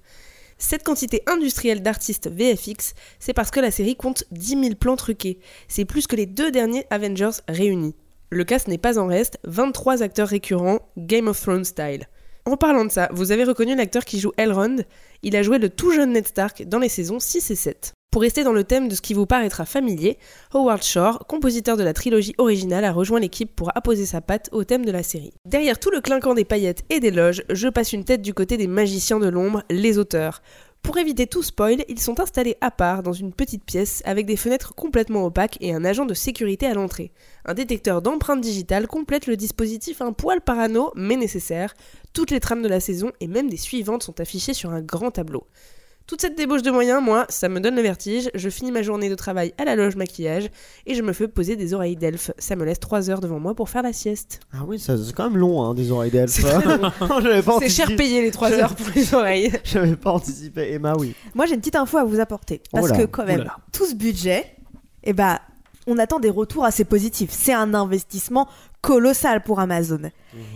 Cette quantité industrielle d'artistes VFX, c'est parce que la série compte 10 000 plans truqués. C'est plus que les deux derniers Avengers réunis. Le cast n'est pas en reste, 23 acteurs récurrents, Game of Thrones style. En parlant de ça, vous avez reconnu l'acteur qui joue Elrond Il a joué le tout jeune Ned Stark dans les saisons 6 et 7. Pour rester dans le thème de ce qui vous paraîtra familier, Howard Shore, compositeur de la trilogie originale, a rejoint l'équipe pour apposer sa patte au thème de la série. Derrière tout le clinquant des paillettes et des loges, je passe une tête du côté des magiciens de l'ombre, les auteurs. Pour éviter tout spoil, ils sont installés à part dans une petite pièce avec des fenêtres complètement opaques et un agent de sécurité à l'entrée. Un détecteur d'empreintes digitales complète le dispositif un poil parano mais nécessaire. Toutes les trames de la saison et même des suivantes sont affichées sur un grand tableau. Toute cette débauche de moyens, moi, ça me donne le vertige. Je finis ma journée de travail à la loge maquillage et je me fais poser des oreilles d'elfe. Ça me laisse 3 heures devant moi pour faire la sieste. Ah oui, ça- c'est quand même long, hein, des oreilles d'elfe. C'est C'est cher payé les 3 Je- heures pour les oreilles. J'avais pas anticipé. Emma, oui. Moi, j'ai une petite info à vous apporter. Parce Oh là, que, quand même, oh tout ce budget, eh ben, on attend des retours assez positifs. C'est un investissement colossal pour Amazon.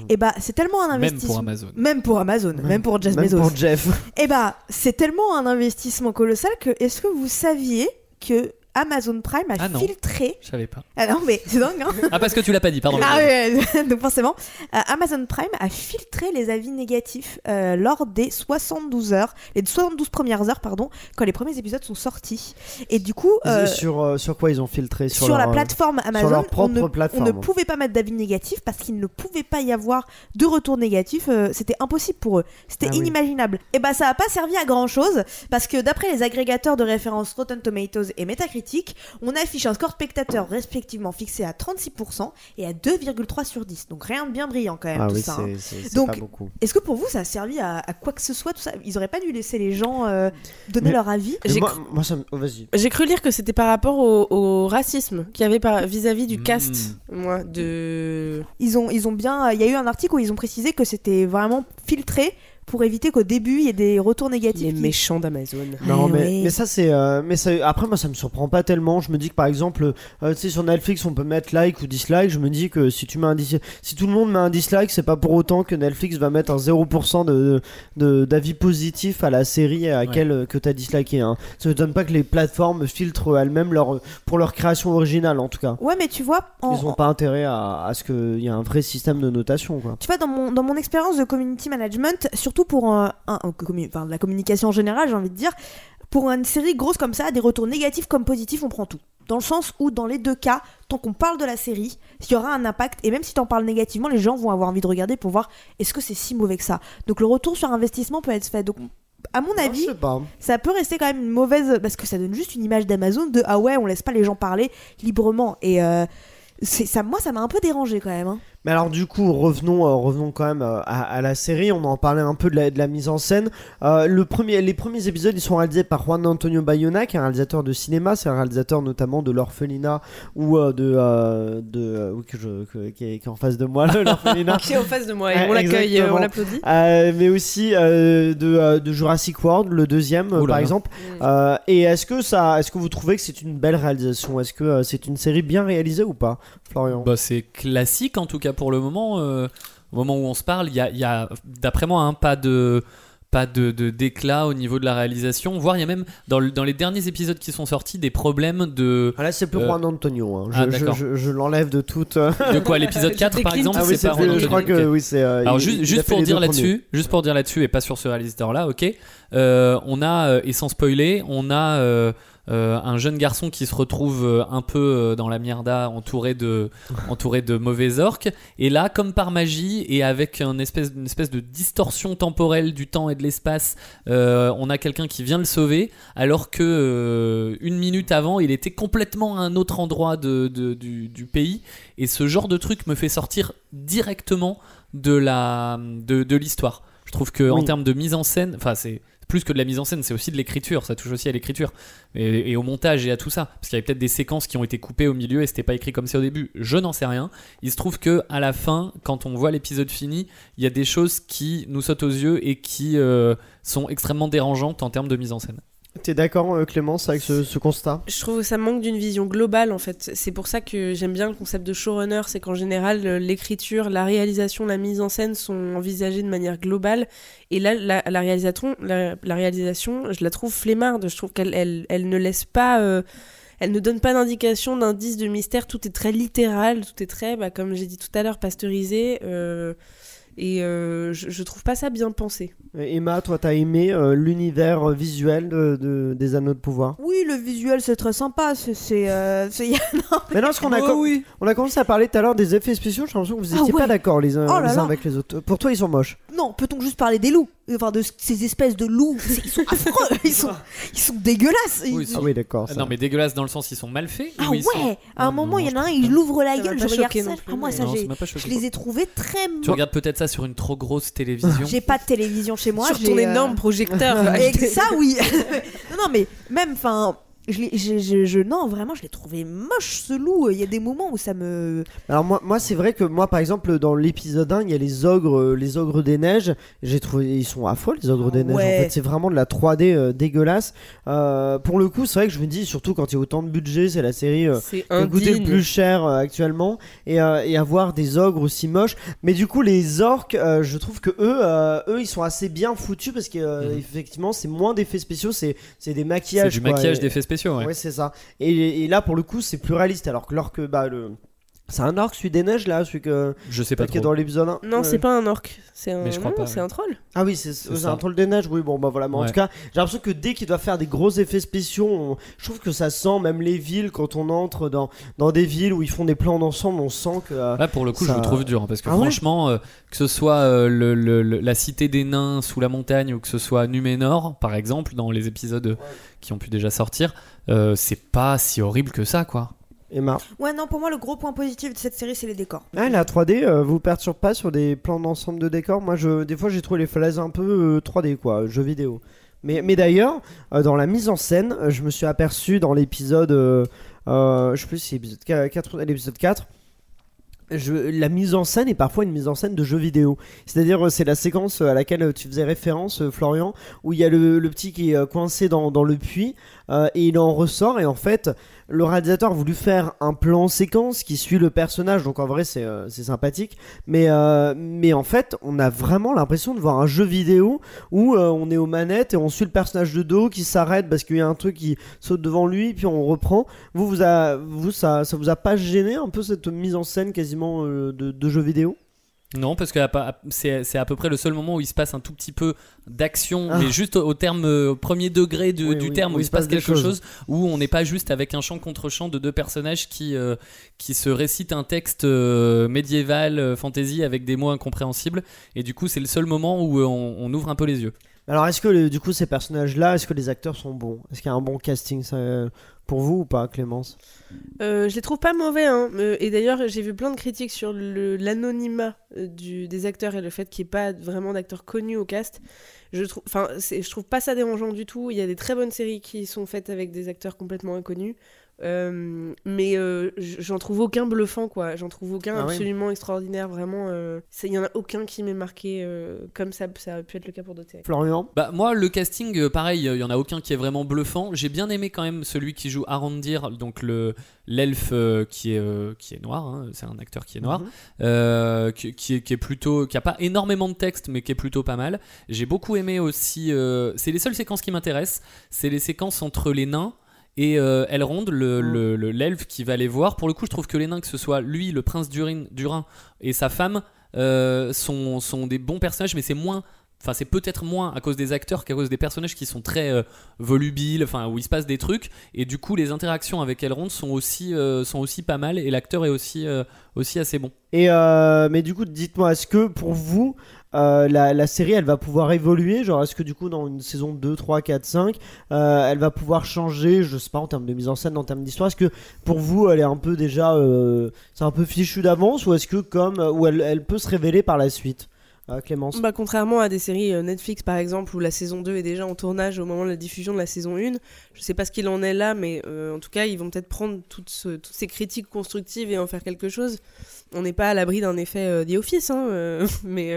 Et bah, c'est tellement un Même investissement. pour Amazon. Même pour Amazon, même, pour Jeff Même Bezos. pour Jeff. Et bah, c'est tellement un investissement colossal que est-ce que vous saviez que Amazon Prime a Ah non. filtré. Je savais pas. Ah non, mais c'est dingue, hein Ah, parce que tu l'as pas dit, pardon. Ah oui, donc forcément, euh, Amazon Prime a filtré les avis négatifs euh, lors des 72 heures, les 72 premières heures, pardon, quand les premiers épisodes sont sortis. Et du coup, euh, sur, euh, sur quoi ils ont filtré? Sur, leur, la plateforme Amazon, leur on, propre ne, on plateforme. ne pouvait pas mettre d'avis négatifs parce qu'il ne pouvait pas y avoir de retour négatif. euh, C'était impossible pour eux. C'était Ah oui. inimaginable. Et bah, ça n'a pas servi à grand chose parce que d'après les agrégateurs de référence Rotten Tomatoes et Metacritic, critique. On affiche un score spectateur respectivement fixé à 36% et à 2,3 sur 10. Donc rien de bien brillant quand même Ah tout oui, ça. hein. c'est- c'est c'est Donc, pas beaucoup. Est-ce que pour vous ça a servi à, à quoi que ce soit tout ça? Ils auraient pas dû laisser les gens euh, donner Mais- leur avis? moi, cru- moi, ça me. oh, vas-y. J'ai cru lire que c'était par rapport au, au racisme qu'il y avait par- vis-à-vis du Mm. cast, moi, de... Ils ont, ils ont bien. Il y a eu un article où ils ont précisé que c'était vraiment filtré pour éviter qu'au début il y ait des retours négatifs. Les qui- méchants d'Amazon. Non, Eh mais, mais ça, c'est. euh, mais ça, après, moi, ça me surprend pas tellement. Je me dis que par exemple, euh, tu sais, sur Netflix, on peut mettre like ou dislike. Je me dis que si tu mets un dis- si tout le monde met un dislike, c'est pas pour autant que Netflix va mettre un 0% de, de- d'avis positif à la série à laquelle euh, que t'as disliké. Hein. Ça ne donne pas que les plateformes filtrent elles-mêmes leur, pour leur création originale, en tout cas. Ouais, mais tu vois, en- Ils ont pas intérêt à, à ce qu'il y ait un vrai système de notation, quoi. Tu vois, dans mon, dans mon expérience de community management, surtout pour un, un- un commu- enfin, de la communication en général, j'ai envie de dire, pour une série grosse comme ça, des retours négatifs comme positifs, on prend tout. Dans le sens où, dans les deux cas, tant qu'on parle de la série, il y aura un impact. Et même si tu en parles négativement, les gens vont avoir envie de regarder pour voir est-ce que c'est si mauvais que ça? Donc le retour sur investissement peut être fait. Donc, à mon avis, ça peut rester quand même une mauvaise. Parce que ça donne juste une image d'Amazon de ah ouais, on laisse pas les gens parler librement. Et. euh, ça, moi, ça m'a un peu dérangé quand même. hein. Mais alors du coup, revenons, euh, revenons quand même euh, à, à la série. On en parlait un peu de la, de la mise en scène. Euh, le premier, les premiers épisodes, ils sont réalisés par Juan Antonio Bayona, qui est un réalisateur de cinéma. C'est un réalisateur notamment de l'orphelinat ou euh, de, euh, de euh, oui, que je, que- qui, est, qui est en face de moi, là, l'orphelinat. Qui est en face de moi et on l'accueille, on l'applaudit. Euh, mais aussi euh, de, de Jurassic World, le deuxième par exemple. Euh, et est-ce que ça, est-ce que vous trouvez que c'est une belle réalisation? Est-ce que euh, c'est une série bien réalisée ou pas, Florian? Bah, c'est classique en tout cas pour le moment. euh, au moment où on se parle, il y a, il y a, d'après moi, hein, pas de pas de, de d'éclat au niveau de la réalisation. Voire il y a même dans, le- dans les derniers épisodes qui sont sortis des problèmes de Ah, là, c'est plus Euh, Juan Antonio. hein. Je, ah, je- d'accord. je- je l'enlève de toute. de quoi l'épisode Je 4 par exemple Ah oui, c'est je crois que oui, c'est. euh, Alors il- juste, il pour dire là-dessus, juste pour dire là-dessus et pas sur ce réalisateur-là, ok. euh, on a et sans spoiler, on a euh, un jeune garçon qui se retrouve euh, un peu euh, dans la mierda, entouré de, entouré de mauvais orques. Et là, comme par magie et avec une espèce, une espèce de distorsion temporelle du temps et de l'espace, euh, on a quelqu'un qui vient le sauver, alors que euh, une minute avant, il était complètement à un autre endroit de, de- du, du pays. Et ce genre de truc me fait sortir directement de la de, de l'histoire. Je trouve que en termes de mise en scène, enfin c'est plus que de la mise en scène, c'est aussi de l'écriture. Ça touche aussi à l'écriture et, au montage et à tout ça. Parce qu'il y avait peut-être des séquences qui ont été coupées au milieu et c'était pas écrit comme ça au début. Je n'en sais rien. Il se trouve que à la fin, quand on voit l'épisode fini, il y a des choses qui nous sautent aux yeux et qui euh, sont extrêmement dérangeantes en termes de mise en scène. T'es d'accord, euh, Clémence, avec ce, constat? Je trouve que ça manque d'une vision globale en fait. C'est pour ça que j'aime bien le concept de showrunner, c'est qu'en général euh, l'écriture, la réalisation, la mise en scène sont envisagées de manière globale. Et là, la, réalisation, je la trouve flemmarde. Je trouve qu'elle elle, elle ne laisse pas, euh, elle ne donne pas d'indication, d'indice de mystère. Tout est très littéral, tout est très, bah, comme j'ai dit tout à l'heure, pasteurisé. et je, je trouve pas ça bien pensé. Et Emma, toi, t'as aimé euh, l'univers euh, visuel de, de- des Anneaux de Pouvoir Oui, le visuel c'est très sympa. C'est, euh, Mais non, parce qu'on a, Oh com- oui. on a commencé à parler tout à l'heure des effets spéciaux, j'ai l'impression que vous Ah étiez pas ouais. d'accord les uns, Oh les uns avec les autres. Pour toi, ils sont moches. non, peut-on juste parler des loups? Enfin, de ces espèces de loups. Ils sont affreux. Ils sont, ils sont dégueulasses. Oui, Ils- Ah oui, d'accord. ça. Non mais dégueulasse dans le sens ils sont mal faits. Ah ou ouais ils sont- À un moment, il y en a un, il ouvre la Ça gueule. Je regarde ça. Ah, moi, ça, je les ai trouvés très. Tu regardes peut-être ça sur une trop grosse télévision. J'ai pas de télévision chez moi. Sur j'ai, ton euh, énorme projecteur. Ça, oui. non, non, mais même, enfin. Je, l'ai- je, je- je- non, vraiment, je l'ai trouvé moche ce loup. Il y a des moments où ça me. Alors moi, moi c'est vrai que moi par exemple dans l'épisode 1 il y a les ogres euh, les ogres des neiges j'ai trouvé ils sont affreux les ogres des neiges en fait c'est vraiment de la 3D euh, dégueulasse Euh, pour le coup c'est vrai que je me dis surtout quand il y a autant de budget c'est la série euh, C'est qui a coûté le plus cher euh, actuellement et, euh, et avoir des ogres aussi moches mais du coup les orques euh, je trouve que eux euh, eux ils sont assez bien foutus parce que euh, Mhm. effectivement c'est moins d'effets spéciaux c'est c'est des C'est maquillages du quoi. maquillage Et- d'effets spéciaux. Ouais. Ouais, c'est ça. Et, là, pour le coup, c'est plus réaliste. Alors que l'orque, bah, le, C'est un orc, celui des neiges là, celui que, Je sais pas qui est dans l'épisode 1 Non, Ouais. c'est pas un orc. C'est un... Mais je crois non, pas, c'est ouais. un troll. Ah oui, c'est un troll des neiges, oui, bon bah voilà, mais en tout cas, j'ai l'impression que dès qu'il doit faire des gros effets spéciaux, on- je trouve que ça sent même les villes, quand on entre dans, dans des villes où ils font des plans d'ensemble, on sent que... euh, Là, pour le coup, Ça- je le trouve dur hein, parce que Ah ouais franchement, euh, que ce soit euh, le- le- le- la cité des nains sous la montagne ou que ce soit Numénor, par exemple, dans les épisodes qui ont pu déjà sortir, euh, c'est pas si horrible que ça, quoi. Emma. Ouais, non, pour moi, le gros point positif de cette série, c'est les décors. Ah, la 3D euh, vous perturbe pas sur des plans d'ensemble de décors Moi, je, des fois, j'ai trouvé les falaises un peu euh, 3D, quoi, jeux vidéo. Mais, mais d'ailleurs, euh, dans la mise en scène, euh, je me suis aperçu dans l'épisode, euh, euh, je sais plus si c'est l'épisode 4, l'épisode 4 je, la mise en scène est parfois une mise en scène de jeu vidéo. C'est-à-dire, euh, c'est la séquence à laquelle euh, tu faisais référence, euh, Florian, où il y a le, le petit qui est euh, coincé dans, dans le puits euh, et il en ressort. Et en fait, le réalisateur a voulu faire un plan séquence qui suit le personnage. Donc en vrai, c'est euh, sympathique. Mais, euh, mais en fait, on a vraiment l'impression de voir un jeu vidéo où euh, on est aux manettes et on suit le personnage de dos qui s'arrête parce qu'il y a un truc qui saute devant lui, puis on reprend. Vous, vous, a, vous ça, ça vous a pas gêné un peu cette mise en scène quasiment de jeu vidéo? Non, parce que c'est à peu près le seul moment où il se passe un tout petit peu d'action, Ah. mais juste au, terme, euh, au premier degré du, Oui, du oui, terme, où où il se passe quelque choses. chose, où on n'est pas juste avec un chant contre chant de deux personnages qui, euh, qui se récitent un texte euh, médiéval, euh, fantasy, avec des mots incompréhensibles. Et du coup, c'est le seul moment où on, on ouvre un peu les yeux. Alors, est-ce que du coup, ces personnages-là, est-ce que les acteurs sont bons? Est-ce qu'il y a un bon casting ça, pour vous ou pas, Clémence? Euh, je les trouve pas mauvais, hein. Euh, et d'ailleurs, j'ai vu plein de critiques sur l'anonymat euh, des acteurs et le fait qu'il n'y ait pas vraiment d'acteurs connus au cast. Je trouve, je trouve pas ça dérangeant du tout. Il y a des très bonnes séries qui sont faites avec des acteurs complètement inconnus. Euh, mais euh, j'en trouve aucun bluffant, quoi. J'en trouve aucun Ah ouais. absolument extraordinaire, vraiment. euh, Il y en a aucun qui m'est marqué euh, comme ça, ça a pu être le cas pour d'autres. Florian? Bah moi le casting euh, pareil il y en a aucun qui est vraiment bluffant j'ai bien aimé quand même celui qui joue Arandir donc le l'elfe euh, qui est euh, qui est noir hein, c'est un acteur qui est noir Mhm. euh, qui, qui est, qui est plutôt qui a pas énormément de texte mais qui est plutôt pas mal j'ai beaucoup aimé aussi euh, c'est les seules séquences qui m'intéressent c'est les séquences entre les nains et euh, Elrond, le, Mhm. le- le- l'elfe qui va les voir. Pour le coup, je trouve que les nains, que ce soit lui, le prince d'Urin, d'Urin et sa femme, euh, sont, sont des bons personnages, mais c'est moins. Enfin, c'est peut-être moins à cause des acteurs qu'à cause des personnages qui sont très euh, volubiles, enfin où il se passe des trucs. Et du coup, les interactions avec Elrond sont aussi, euh, sont aussi pas mal et l'acteur est aussi, euh, aussi assez bon. Et mais du coup, dites-moi, est-ce que pour vous, euh, la, série, elle va pouvoir évoluer Genre, est-ce que du coup, dans une saison 2, 3, 4, 5, euh, elle va pouvoir changer, je sais pas, en termes de mise en scène, en termes d'histoire Est-ce que pour vous, elle est un peu déjà, euh, c'est un peu fichu d'avance Ou est-ce que comme, ou elle, peut se révéler par la suite Euh, Clémence? Bah, contrairement à des séries Netflix par exemple où la saison 2 est déjà en tournage au moment de la diffusion de la saison 1, je sais pas ce qu'il en est là, mais en tout cas ils vont peut-être prendre toutes, ce- toutes ces critiques constructives et en faire quelque chose. On n'est pas à l'abri d'un effet The Office, hein, mais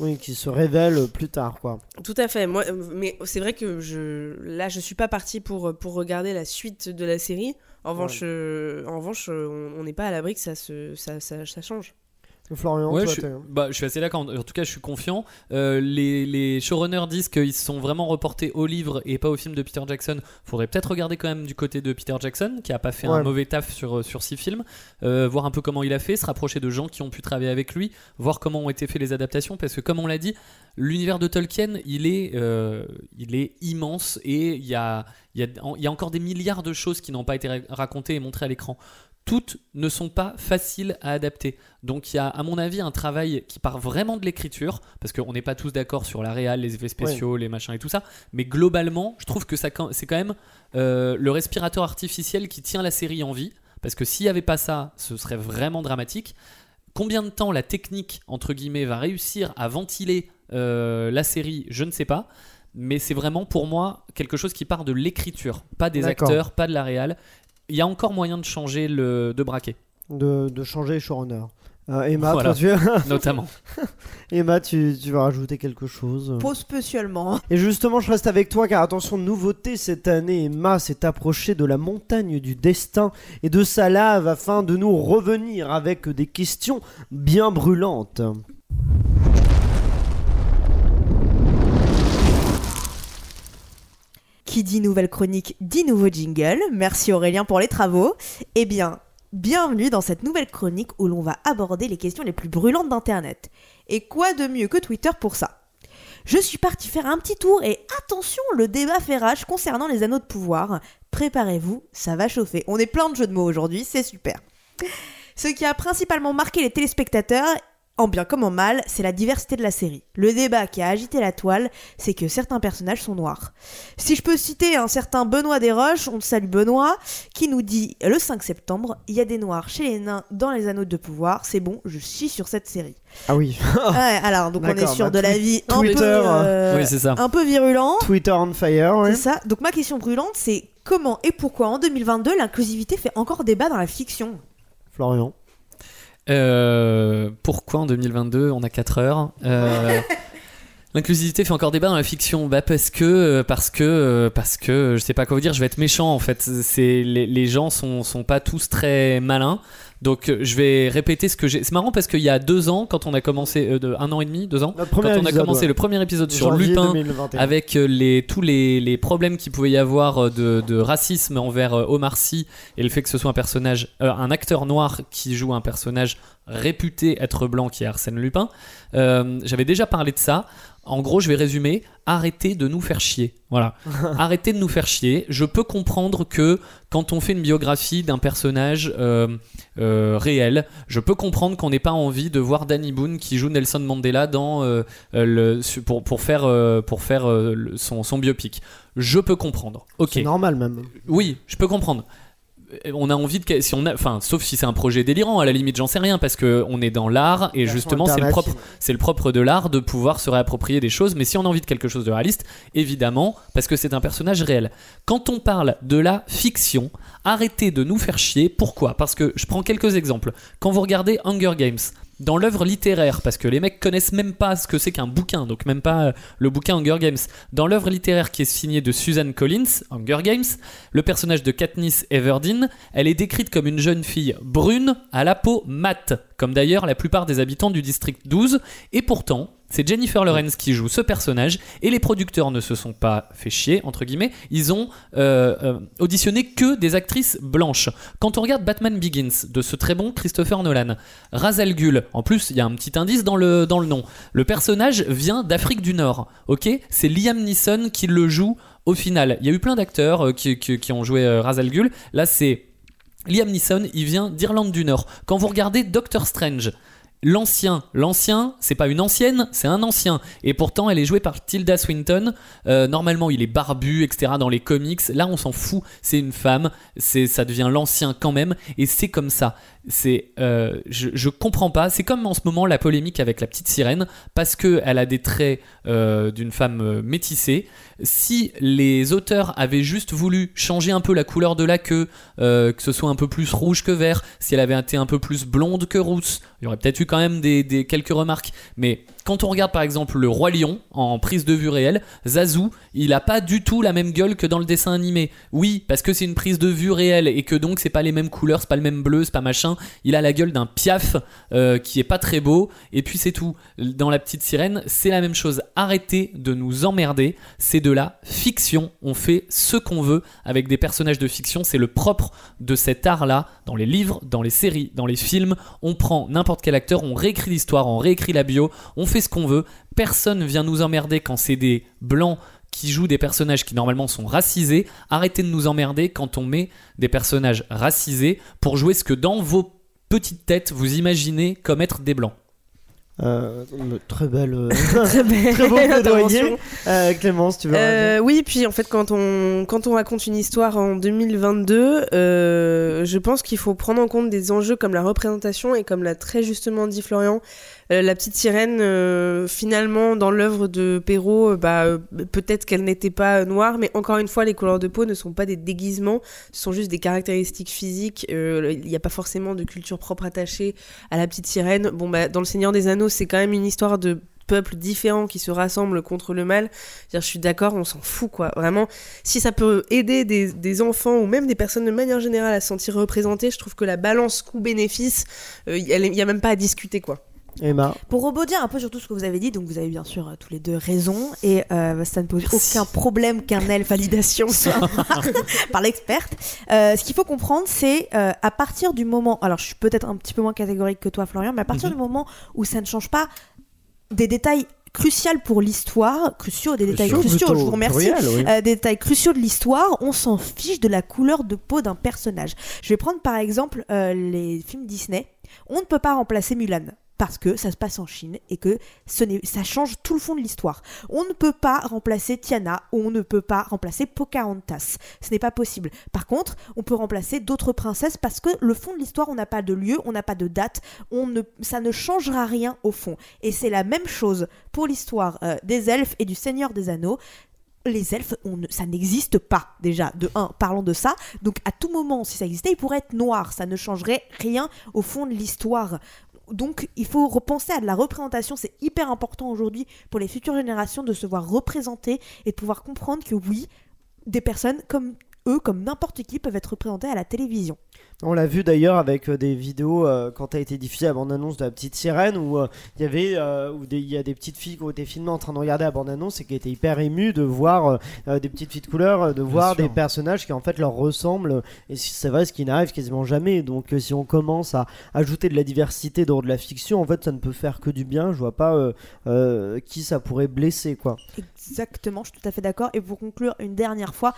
Oui, qui se révèle plus tard, quoi. tout à fait. Moi, euh, mais c'est vrai que je, là je suis pas partie pour, pour regarder la suite de la série. En revanche, euh, en revanche euh, on on n'est pas à l'abri que ça, se, ça, ça, ça change. Florian, Ouais, toi, je, bah, je suis assez d'accord. En tout cas, je suis confiant. Euh, les, les showrunners disent qu'ils se sont vraiment reportés au livre et pas au film de Peter Jackson. Faudrait peut-être regarder quand même du côté de Peter Jackson, qui a pas fait Ouais. un mauvais taf sur, sur six films. Euh, voir un peu comment il a fait, se rapprocher de gens qui ont pu travailler avec lui, voir comment ont été faites les adaptations. Parce que, comme on l'a dit, l'univers de Tolkien, il est, euh, il est immense et il y a, il y, a, il y a encore des milliards de choses qui n'ont pas été ra- racontées et montrées à l'écran. Toutes ne sont pas faciles à adapter. Donc il y a, à mon avis, un travail qui part vraiment de l'écriture, parce qu'on n'est pas tous d'accord sur la réal, les effets spéciaux, les machins et tout ça, mais globalement, je trouve que ça, c'est quand même euh, le respirateur artificiel qui tient la série en vie, parce que s'il n'y avait pas ça, ce serait vraiment dramatique. Combien de temps la technique, entre guillemets, va réussir à ventiler euh, la série, je ne sais pas. Mais c'est vraiment pour moi quelque chose qui part de l'écriture, pas des acteurs, pas de la réal. Il y a encore moyen de changer le de braquet, de, de changer showrunner. Euh, Emma, Voilà. toi, tu... notamment. Emma tu, tu vas rajouter quelque chose Pas spécialement. Et justement, je reste avec toi car attention, nouveauté cette année, Emma s'est approchée de la montagne du destin et de sa lave afin de nous revenir avec des questions bien brûlantes. Qui dit nouvelle chronique dit nouveau jingle. Merci Aurélien pour les travaux. Eh bien, Bienvenue dans cette nouvelle chronique où l'on va aborder les questions les plus brûlantes d'Internet. Et quoi de mieux que Twitter pour ça? Je suis parti faire un petit tour et attention, le débat fait rage concernant les anneaux de pouvoir. Préparez-vous, ça va chauffer. On est plein de jeux de mots aujourd'hui, c'est super. Ce qui a principalement marqué les téléspectateurs en bien comme en mal, c'est la diversité de la série. Le débat qui a agité la toile, c'est que certains personnages sont noirs. Si je peux citer un certain Benoît Desroches, on te salue Benoît, qui nous dit le 5 septembre, il y a des noirs chez les nains dans les anneaux de pouvoir, c'est bon, je chie sur cette série. Ah oui. ouais, alors donc on est sur bah, de la vie un Twitter, peu, euh, Oui, c'est ça. un peu virulent. Twitter on fire, ouais. C'est ça. Donc ma question brûlante, c'est comment et pourquoi en 2022 l'inclusivité fait encore débat dans la fiction? Florian. Euh, pourquoi en 2022 on a 4 heures Euh, L'inclusivité fait encore débat dans la fiction, bah parce que euh, parce que euh, parce que je sais pas quoi vous dire, je vais être méchant en fait. C'est les, les gens sont sont pas tous très malins, donc euh, je vais répéter ce que j'ai. C'est marrant parce qu'il y a deux ans, quand on a commencé, euh, de, un an et demi, deux ans, quand on a commencé ouais. le premier épisode sur Janvier Lupin, 2021. avec euh, les, tous les, les problèmes qu'il pouvait y avoir de, de racisme envers Omar Sy et le fait que ce soit un personnage, euh, un acteur noir qui joue un personnage réputé être blanc qui est Arsène Lupin. Euh, J'avais déjà parlé de ça. En gros, je vais résumer. Arrêtez de nous faire chier. Voilà. Arrêtez de nous faire chier. Je peux comprendre que quand on fait une biographie d'un personnage euh, euh, réel, je peux comprendre qu'on n'ait pas envie de voir Danny Boone qui joue Nelson Mandela dans euh, le, pour, pour faire, pour faire son, son biopic. Je peux comprendre. Ok. C'est normal même. Oui, je peux comprendre. Euh, On a envie de si on a, enfin, sauf si c'est un projet délirant. À la limite, j'en sais rien parce que on est dans l'art et justement, c'est le propre, c'est le propre de l'art de pouvoir se réapproprier des choses. Mais si on a envie de quelque chose de réaliste, évidemment, parce que c'est un personnage réel. Quand on parle de la fiction, arrêtez de nous faire chier. Pourquoi? Parce que je prends quelques exemples. Quand vous regardez Hunger Games, dans l'œuvre littéraire, parce que les mecs connaissent même pas ce que c'est qu'un bouquin, donc même pas euh, le bouquin Hunger Games. Dans l'œuvre littéraire qui est signée de Susan Collins, Hunger Games, le personnage de Katniss Everdeen, elle est décrite comme une jeune fille brune à la peau mate, comme d'ailleurs la plupart des habitants du district 12, et pourtant, c'est Jennifer Lawrence qui joue ce personnage, et les producteurs ne se sont pas fait chier, entre guillemets, ils ont euh, euh, auditionné que des actrices blanches. Quand on regarde Batman Begins de ce très bon Christopher Nolan, Ra's al Ghul, en plus il y a un petit indice dans le, dans le nom, le personnage vient d'Afrique du Nord, ok? C'est Liam Neeson qui le joue au final. Il y a eu plein d'acteurs euh, qui, qui- qui ont joué Ra's al Ghul, là c'est Liam Neeson, il vient d'Irlande du Nord. Quand vous regardez Doctor Strange, L'ancien, l'ancien, c'est pas une ancienne, c'est un ancien. Et pourtant, elle est jouée par Tilda Swinton. Euh, normalement, il est barbu, etc. Dans les comics, là, on s'en fout. C'est une femme, ça devient l'ancien quand même, et c'est comme ça. Euh, je, je comprends pas. C'est comme en ce moment la polémique avec la petite sirène, parce que elle a des traits euh, d'une femme métissée. Si les auteurs avaient juste voulu changer un peu la couleur de la queue, que ce soit un peu plus rouge que vert, si elle avait été un peu plus blonde que rousse, il y aurait peut-être eu quand même des, quelques remarques. Mais quand on regarde par exemple le roi lion en prise de vue réelle, Zazu, il a pas du tout la même gueule que dans le dessin animé. Oui, parce que c'est une prise de vue réelle et que donc c'est pas les mêmes couleurs, c'est pas le même bleu, c'est pas machin. Il a la gueule d'un piaf euh, qui est pas très beau et puis c'est tout. Dans la petite sirène, c'est la même chose. Arrêtez de nous emmerder. C'est de la fiction. On fait ce qu'on veut avec des personnages de fiction. C'est le propre de cet art-là. Dans les livres, dans les séries, dans les films, on prend n'importe quel acteur, on réécrit l'histoire, on réécrit la bio, on fait ce qu'on veut. Personne vient nous emmerder quand c'est des blancs qui jouent des personnages qui normalement sont racisés. Arrêtez de nous emmerder quand on met des personnages racisés pour jouer ce que dans vos petites têtes vous imaginez comme être des blancs. Euh, très belle. euh, Très belle Très beau plaidoyer. euh, Clémence, tu veux. Euh, oui, puis en fait, quand on, quand on raconte une histoire en 2022, euh, je pense qu'il faut prendre en compte des enjeux comme la représentation et comme l'a très justement dit Florian, la petite sirène, euh, finalement, dans l'œuvre de Perrault, euh, bah, euh, peut-être qu'elle n'était pas noire, mais encore une fois, les couleurs de peau ne sont pas des déguisements, ce sont juste des caractéristiques physiques. euh, Il n'y a pas forcément de culture propre attachée à la petite sirène. Bon, bah, dans Le Seigneur des Anneaux, c'est quand même une histoire de peuples différents qui se rassemblent contre le mal. Je suis d'accord, on s'en fout, quoi. Vraiment, si ça peut aider des, enfants ou même des personnes de manière générale à se sentir représentées, je trouve que la balance coût-bénéfice, euh, il n'y a même pas à discuter, quoi. Emma. Pour rebondir un peu sur tout ce que vous avez dit, donc vous avez bien sûr euh, tous les deux raison et euh, ça ne pose aucun problème qu'un elfe validation soit par l'experte. Euh, ce qu'il faut comprendre, c'est à partir du moment, alors je suis peut-être un petit peu moins catégorique que toi, Florian, mais à partir Mhm. du moment où ça ne change pas des détails cruciaux pour l'histoire, cruciaux, des détails Cruciaux, je vous remercie, oui. euh, des détails cruciaux de l'histoire, on s'en fiche de la couleur de peau d'un personnage. Je vais prendre par exemple euh, les films Disney. On ne peut pas remplacer Mulan parce que ça se passe en Chine et que ça change tout le fond de l'histoire. On ne peut pas remplacer Tiana on ne peut pas remplacer Pocahontas. Ce n'est pas possible. Par contre, on peut remplacer d'autres princesses parce que le fond de l'histoire, on n'a pas de lieu, on n'a pas de date, ça ne changera rien au fond. Et c'est la même chose pour l'histoire euh, des elfes et du Seigneur des Anneaux les elfes, ça n'existe pas déjà. De un, parlons de ça. Donc à tout moment, si ça existait, il pourrait être noir. Ça ne changerait rien au fond de l'histoire. Donc il faut repenser à de la représentation. C'est hyper important aujourd'hui pour les futures générations de se voir représenter et de pouvoir comprendre que oui, des personnes comme eux, comme n'importe qui, peuvent être représentées à la télévision. On l'a vu d'ailleurs avec euh, des vidéos euh, quand a été diffusée la bande-annonce de la petite sirène où euh, il y avait euh, où des- il y a des petites filles qui ont été filmées en train de regarder la bande-annonce et qui étaient hyper émues de voir des petites filles de couleur, de voir sûr. des personnages qui en fait leur ressemblent et c'est vrai ce qui n'arrive quasiment jamais. Donc euh, si on commence à ajouter de la diversité dans de la fiction, en fait ça ne peut faire que du bien. Je vois pas euh, euh, qui ça pourrait blesser quoi. Exactement, je suis tout à fait d'accord. Et pour conclure une dernière fois,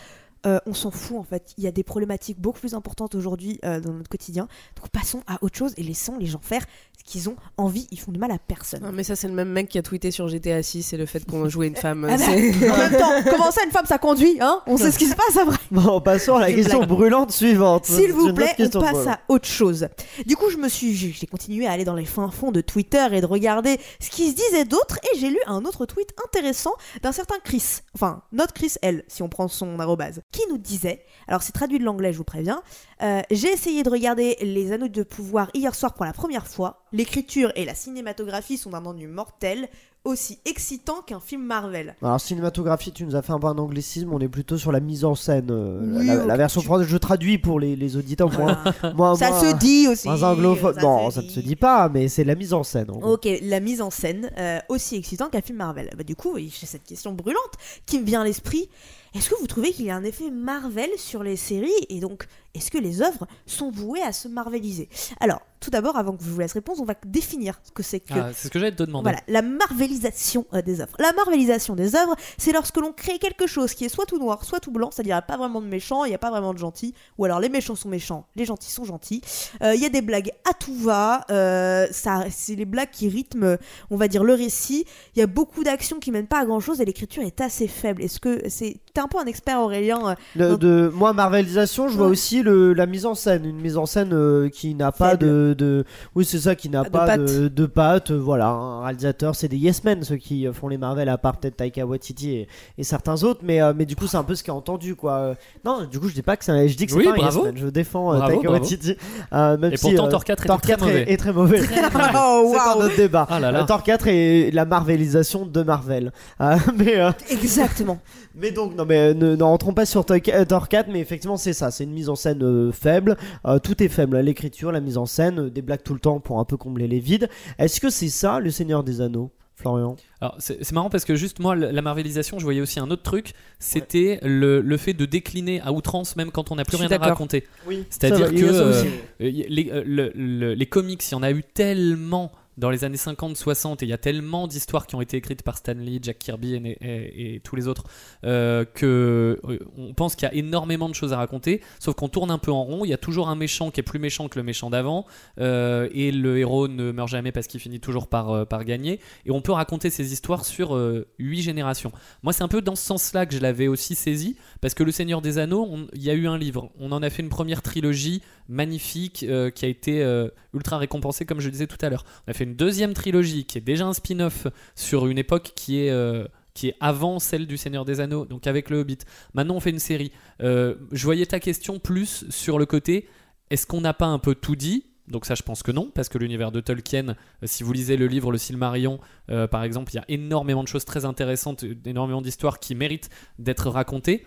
euh, on s'en fout en fait. Il y a des problématiques beaucoup plus importantes aujourd'hui euh, dans notre quotidien. Donc passons à autre chose et laissons les gens faire ce qu'ils ont envie. Ils font de mal à personne. Non, mais ça, c'est le même mec qui a tweeté sur GTA 6 et le fait qu'on jouait une femme. Ah bah, c'est- en même temps, comment ça une femme ça conduit hein? On sait ce qui se passe après. Bon, passons à la question blague. brûlante suivante. S'il vous plaît, on passe brûlante. à autre chose. Du coup, je me suis, j'ai j'ai continué à aller dans les fins fonds de Twitter et de regarder ce qui se disait d'autre, et j'ai lu un autre tweet intéressant d'un certain Chris, enfin notre Chris L, si on prend son arrobase, qui nous disait, alors c'est traduit de l'anglais, je vous préviens, euh, j'ai essayé de regarder les Anneaux de pouvoir hier soir pour la première fois. L'écriture et la cinématographie sont d'un ennuis mortel, aussi excitant qu'un film Marvel. Alors cinématographie, tu nous as fait un peu un anglicisme, on est plutôt sur la mise en scène. euh, Oui, la, la ok, version tu- française, je traduis pour les, les auditeurs. Ça se dit aussi. moins anglophone. ça non, se ça ne se dit pas, mais c'est la mise en scène. en gros. Ok, la mise en scène, euh, aussi excitant qu'un film Marvel. Bah, du coup, oui, j'ai cette question brûlante qui me vient à l'esprit. Est-ce que vous trouvez qu'il y a un effet Marvel sur les séries et donc est-ce que les œuvres sont vouées à se marveliser? Alors, tout d'abord, avant que je vous laisse répondre, on va définir ce que c'est que Ah, c'est ce que j'allais te demander. voilà, la marvelisation euh, des œuvres. La marvelisation des œuvres, c'est lorsque l'on crée quelque chose qui est soit tout noir, soit tout blanc, c'est-à-dire il n'y a pas vraiment de méchants, il n'y a pas vraiment de gentils, ou alors les méchants sont méchants, les gentils sont gentils. Euh, Il y a des blagues à tout va, euh, ça, c'est les blagues qui rythment, on va dire, le récit. Il y a beaucoup d'actions qui mènent pas à grand-chose et l'écriture est assez faible. Est-ce que c'est... T'es un peu un expert, Aurélien. euh, Le- de, moi, Marvelisation, je vois Ouais. aussi le, la mise en scène. Une mise en scène euh, qui n'a pas de, de. Oui, c'est ça, qui n'a De pas de, de pattes. euh, Voilà, un réalisateur, c'est des Yes Men, ceux qui euh, font les Marvel, à part peut-être Taika Waititi et, et certains autres. Mais, euh, mais du coup, c'est un peu ce qui est entendu, quoi. Non, du coup, je dis pas que c'est un- je dis que c'est Oui, pas un bravo. Yes Men. Je défends Bravo, Taika bravo. Waititi. Euh, même Et si, pourtant, Thor 4 était Thor très 4 est- très mauvais. Oh, c'est un autre débat. Ah là là. Thor 4 est la Marvelisation de Marvel. Euh, mais, euh, Exactement. mais donc, non, mais ne, ne rentrons pas sur Thor Thor 4, mais effectivement, c'est ça. C'est une mise en scène euh, faible. Euh, tout est faible. L'écriture, la mise en scène, euh, des blagues tout le temps pour un peu combler les vides. Est-ce que c'est ça, le Seigneur des Anneaux, Florian? Alors, c'est c'est marrant parce que juste moi, la marvelisation, je voyais aussi un autre truc, c'était le, le fait de décliner à outrance même quand on n'a plus rien à raconter. Oui. C'est-à-dire que, ça aussi. Euh, y- les, euh, le- le- les comics, il y en a eu tellement dans les années 50-60 et il y a tellement d'histoires qui ont été écrites par Stan Lee, Jack Kirby et, tous les autres euh, que euh, on pense qu'il y a énormément de choses à raconter. Sauf qu'on tourne un peu en rond. Il y a toujours un méchant qui est plus méchant que le méchant d'avant euh, et le héros ne meurt jamais parce qu'il finit toujours par, euh, par gagner. Et on peut raconter ces histoires sur huit générations. Moi, c'est un peu dans ce sens-là que je l'avais aussi saisi parce que Le Seigneur des Anneaux, il y a eu un livre. On en a fait une première trilogie magnifique euh, qui a été euh, ultra récompensée, comme je le disais tout à l'heure. On a fait une deuxième trilogie qui est déjà un spin-off sur une époque qui est. euh, qui est avant celle du Seigneur des Anneaux, donc avec le Hobbit. Maintenant, on fait une série. Je voyais ta question plus sur le côté est-ce qu'on n'a pas un peu tout dit? Donc ça je pense que non, parce que l'univers de Tolkien, si vous lisez le livre Le Silmarillion, par exemple, il y a énormément de choses très intéressantes, énormément d'histoires qui méritent d'être racontées.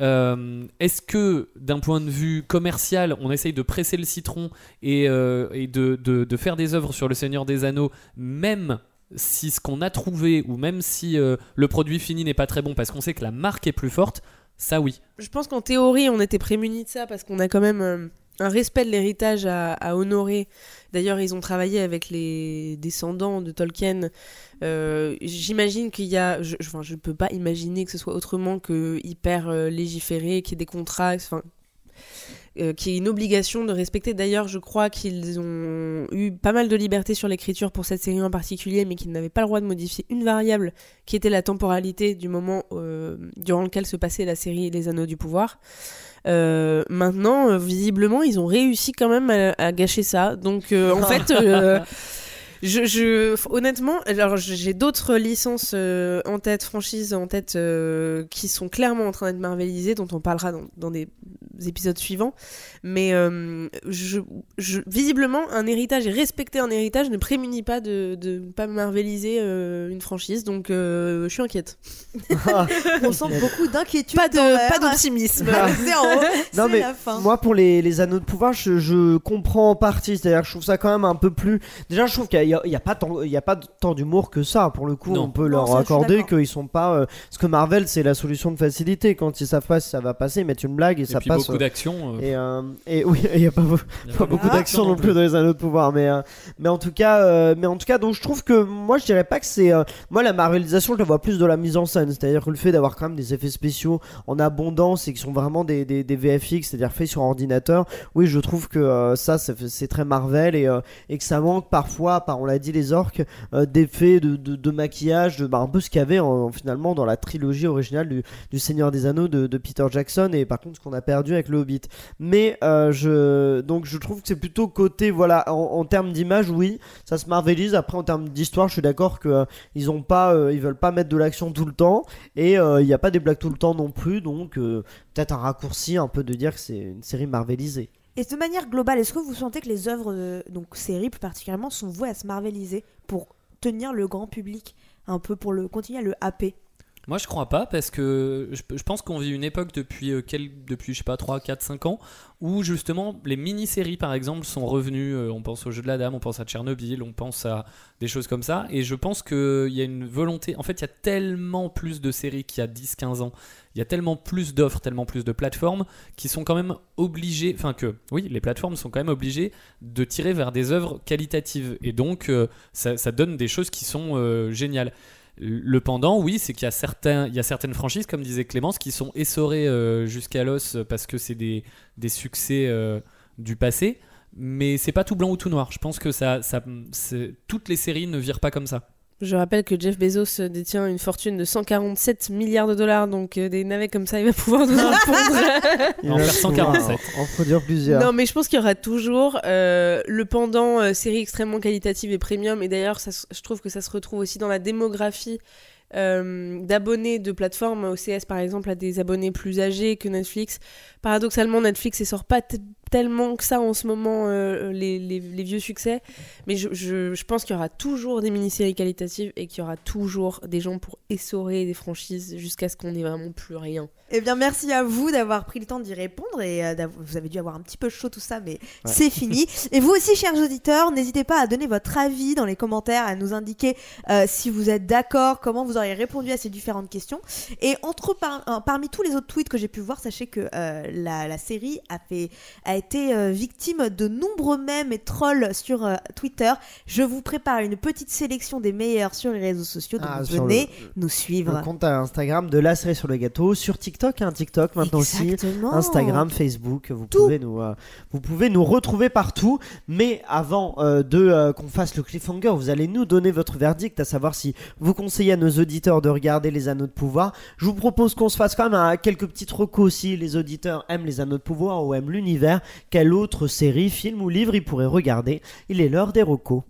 Euh, est-ce que d'un point de vue commercial, on essaye de presser le citron et, euh, de, faire des œuvres sur le Seigneur des Anneaux, même si ce qu'on a trouvé ou même si euh, le produit fini n'est pas très bon parce qu'on sait que la marque est plus forte, ça oui. Je pense qu'en théorie, on était prémunis de ça parce qu'on a quand même un respect de l'héritage à honorer. D'ailleurs, ils ont travaillé avec les descendants de Tolkien. Euh, J'imagine qu'il y a. Je, enfin, je peux pas imaginer que ce soit autrement que hyper euh, légiféré, qu'il y ait des contrats. Enfin. euh, qui est une obligation de respecter. D'ailleurs, je crois qu'ils ont eu pas mal de liberté sur l'écriture pour cette série en particulier, mais qu'ils n'avaient pas le droit de modifier une variable qui était la temporalité du moment euh, durant lequel se passait la série Les Anneaux du Pouvoir. Euh, maintenant, euh, visiblement, ils ont réussi quand même à, à gâcher ça. Donc, euh, en fait, euh, je, je- honnêtement, alors j'ai d'autres licences euh, en tête, franchises en tête, euh, qui sont clairement en train d'être marvelisées, dont on parlera dans, dans des épisodes suivants. Mais euh, je, je- visiblement, un héritage et respecter un héritage ne prémunit pas de ne pas marveliser euh, une franchise. Donc, euh, je suis inquiète. On sent beaucoup d'inquiétude. Pas de- d'optimisme. Zéro. Non C'est mais la fin. moi pour les, les anneaux de pouvoir je, je comprends en partie c'est-à-dire que je trouve ça quand même un peu plus déjà je trouve qu'il n'y a, y a pas tant il y a pas tant d'humour que ça pour le coup Non. on peut Non, leur ça, accorder qu'ils sont pas euh, parce que Marvel c'est la solution de facilité quand ils savent pas si ça va passer ils mettent une blague et, Et ça puis passe beaucoup d'action. euh, et, euh, et oui il y a pas, beau- il y a pas beaucoup Ah, d'action non plus dans les anneaux de pouvoir mais euh, mais en tout cas mais en tout cas donc je trouve que moi je dirais pas que c'est moi la marvelisation je la vois plus de la mise en scène. C'est à dire que le fait d'avoir quand même des effets spéciaux en abondance et qui sont vraiment des, des, des VFX c'est à dire faits sur ordinateur oui je trouve que ça c'est très Marvel et, et que ça manque parfois par on l'a dit les orques d'effets de, de, de maquillage de bah, un peu ce qu'il y avait en- finalement dans la trilogie originale du, du Seigneur des Anneaux de, de Peter Jackson. Et par contre ce qu'on a perdu avec le Hobbit. Mais euh, je donc je trouve que c'est plutôt côté voilà en, termes d'image oui ça se marvelise après en termes d'histoire je suis d'accord que euh, ont pas euh, ils veulent pas mettre de l'action tout le temps. Et euh, il n'y a pas des blagues tout le temps non plus. Donc peut-être un raccourci un peu de dire que c'est une série marvelisée Et de manière globale, est-ce que vous sentez que les œuvres, donc séries plus particulièrement, sont vouées à se marveliser pour tenir le grand public un peu, pour le continuer à le happer? Moi, je crois pas parce que je, pense qu'on vit une époque depuis, euh, quel, depuis je sais pas, 3, 4, 5 ans où justement les mini-séries par exemple sont revenues. euh, on pense au jeu de la dame, on pense à Tchernobyl, on pense à des choses comme ça. Et je pense qu'il y a une volonté. En fait, il y a tellement plus de séries qu'il y a 10, 15 ans. Il y a tellement plus d'offres, tellement plus de plateformes qui sont quand même obligées. Enfin, que oui, les plateformes sont quand même obligées de tirer vers des œuvres qualitatives. Et donc, euh, ça, ça donne des choses qui sont euh, géniales. Le pendant, oui, c'est qu'il y a, certaines franchises, comme disait Clémence, qui sont essorées euh, jusqu'à l'os parce que c'est des, succès euh, du passé. Mais c'est pas tout blanc ou tout noir. Je pense que toutes les séries ne virent pas comme ça. Je rappelle que Jeff Bezos détient une fortune de 147 milliards de dollars, donc euh, des navets comme ça, il va pouvoir nous en pondre. En faire 147. en, produire plusieurs non, mais je pense qu'il y aura toujours euh, le pendant euh, série extrêmement qualitative et premium. Et d'ailleurs, je trouve que ça se retrouve aussi dans la démographie euh, d'abonnés de plateformes. OCS, par exemple, a des abonnés plus âgés que Netflix. Paradoxalement, Netflix ne sort pas tellement que ça en ce moment, euh, les, les- les vieux succès. Mais je, je- je pense qu'il y aura toujours des mini-séries qualitatives et qu'il y aura toujours des gens pour essorer des franchises jusqu'à ce qu'on n'ait vraiment plus rien. Eh bien, merci à vous d'avoir pris le temps d'y répondre et euh, vous avez dû avoir un petit peu chaud tout ça, mais c'est fini. Et vous aussi, chers auditeurs, n'hésitez pas à donner votre avis dans les commentaires, à nous indiquer euh, si vous êtes d'accord, comment vous auriez répondu à ces différentes questions. Et entre par- euh, parmi tous les autres tweets que j'ai pu voir, sachez que euh, la, la série a fait a été euh, victime de nombreux mèmes et trolls sur euh, Twitter. Je vous prépare une petite sélection des meilleurs sur les réseaux sociaux, donc Ah, venez le- nous le suivre. compte Instagram de la série sur le gâteau sur TikTok hein, TikTok maintenant aussi Exactement. Instagram, Facebook, vous Tout. pouvez nous euh, vous pouvez nous retrouver partout. Mais avant euh, de euh, qu'on fasse le cliffhanger, vous allez nous donner votre verdict, à savoir si vous conseillez à nos auditeurs de regarder les Anneaux de pouvoir. Je vous propose qu'on se fasse quand même un- quelques petites recos si les auditeurs aiment les Anneaux de pouvoir ou aiment l'univers. Quelle autre série, film ou livre ils pourraient regarder? Il est l'heure des recos.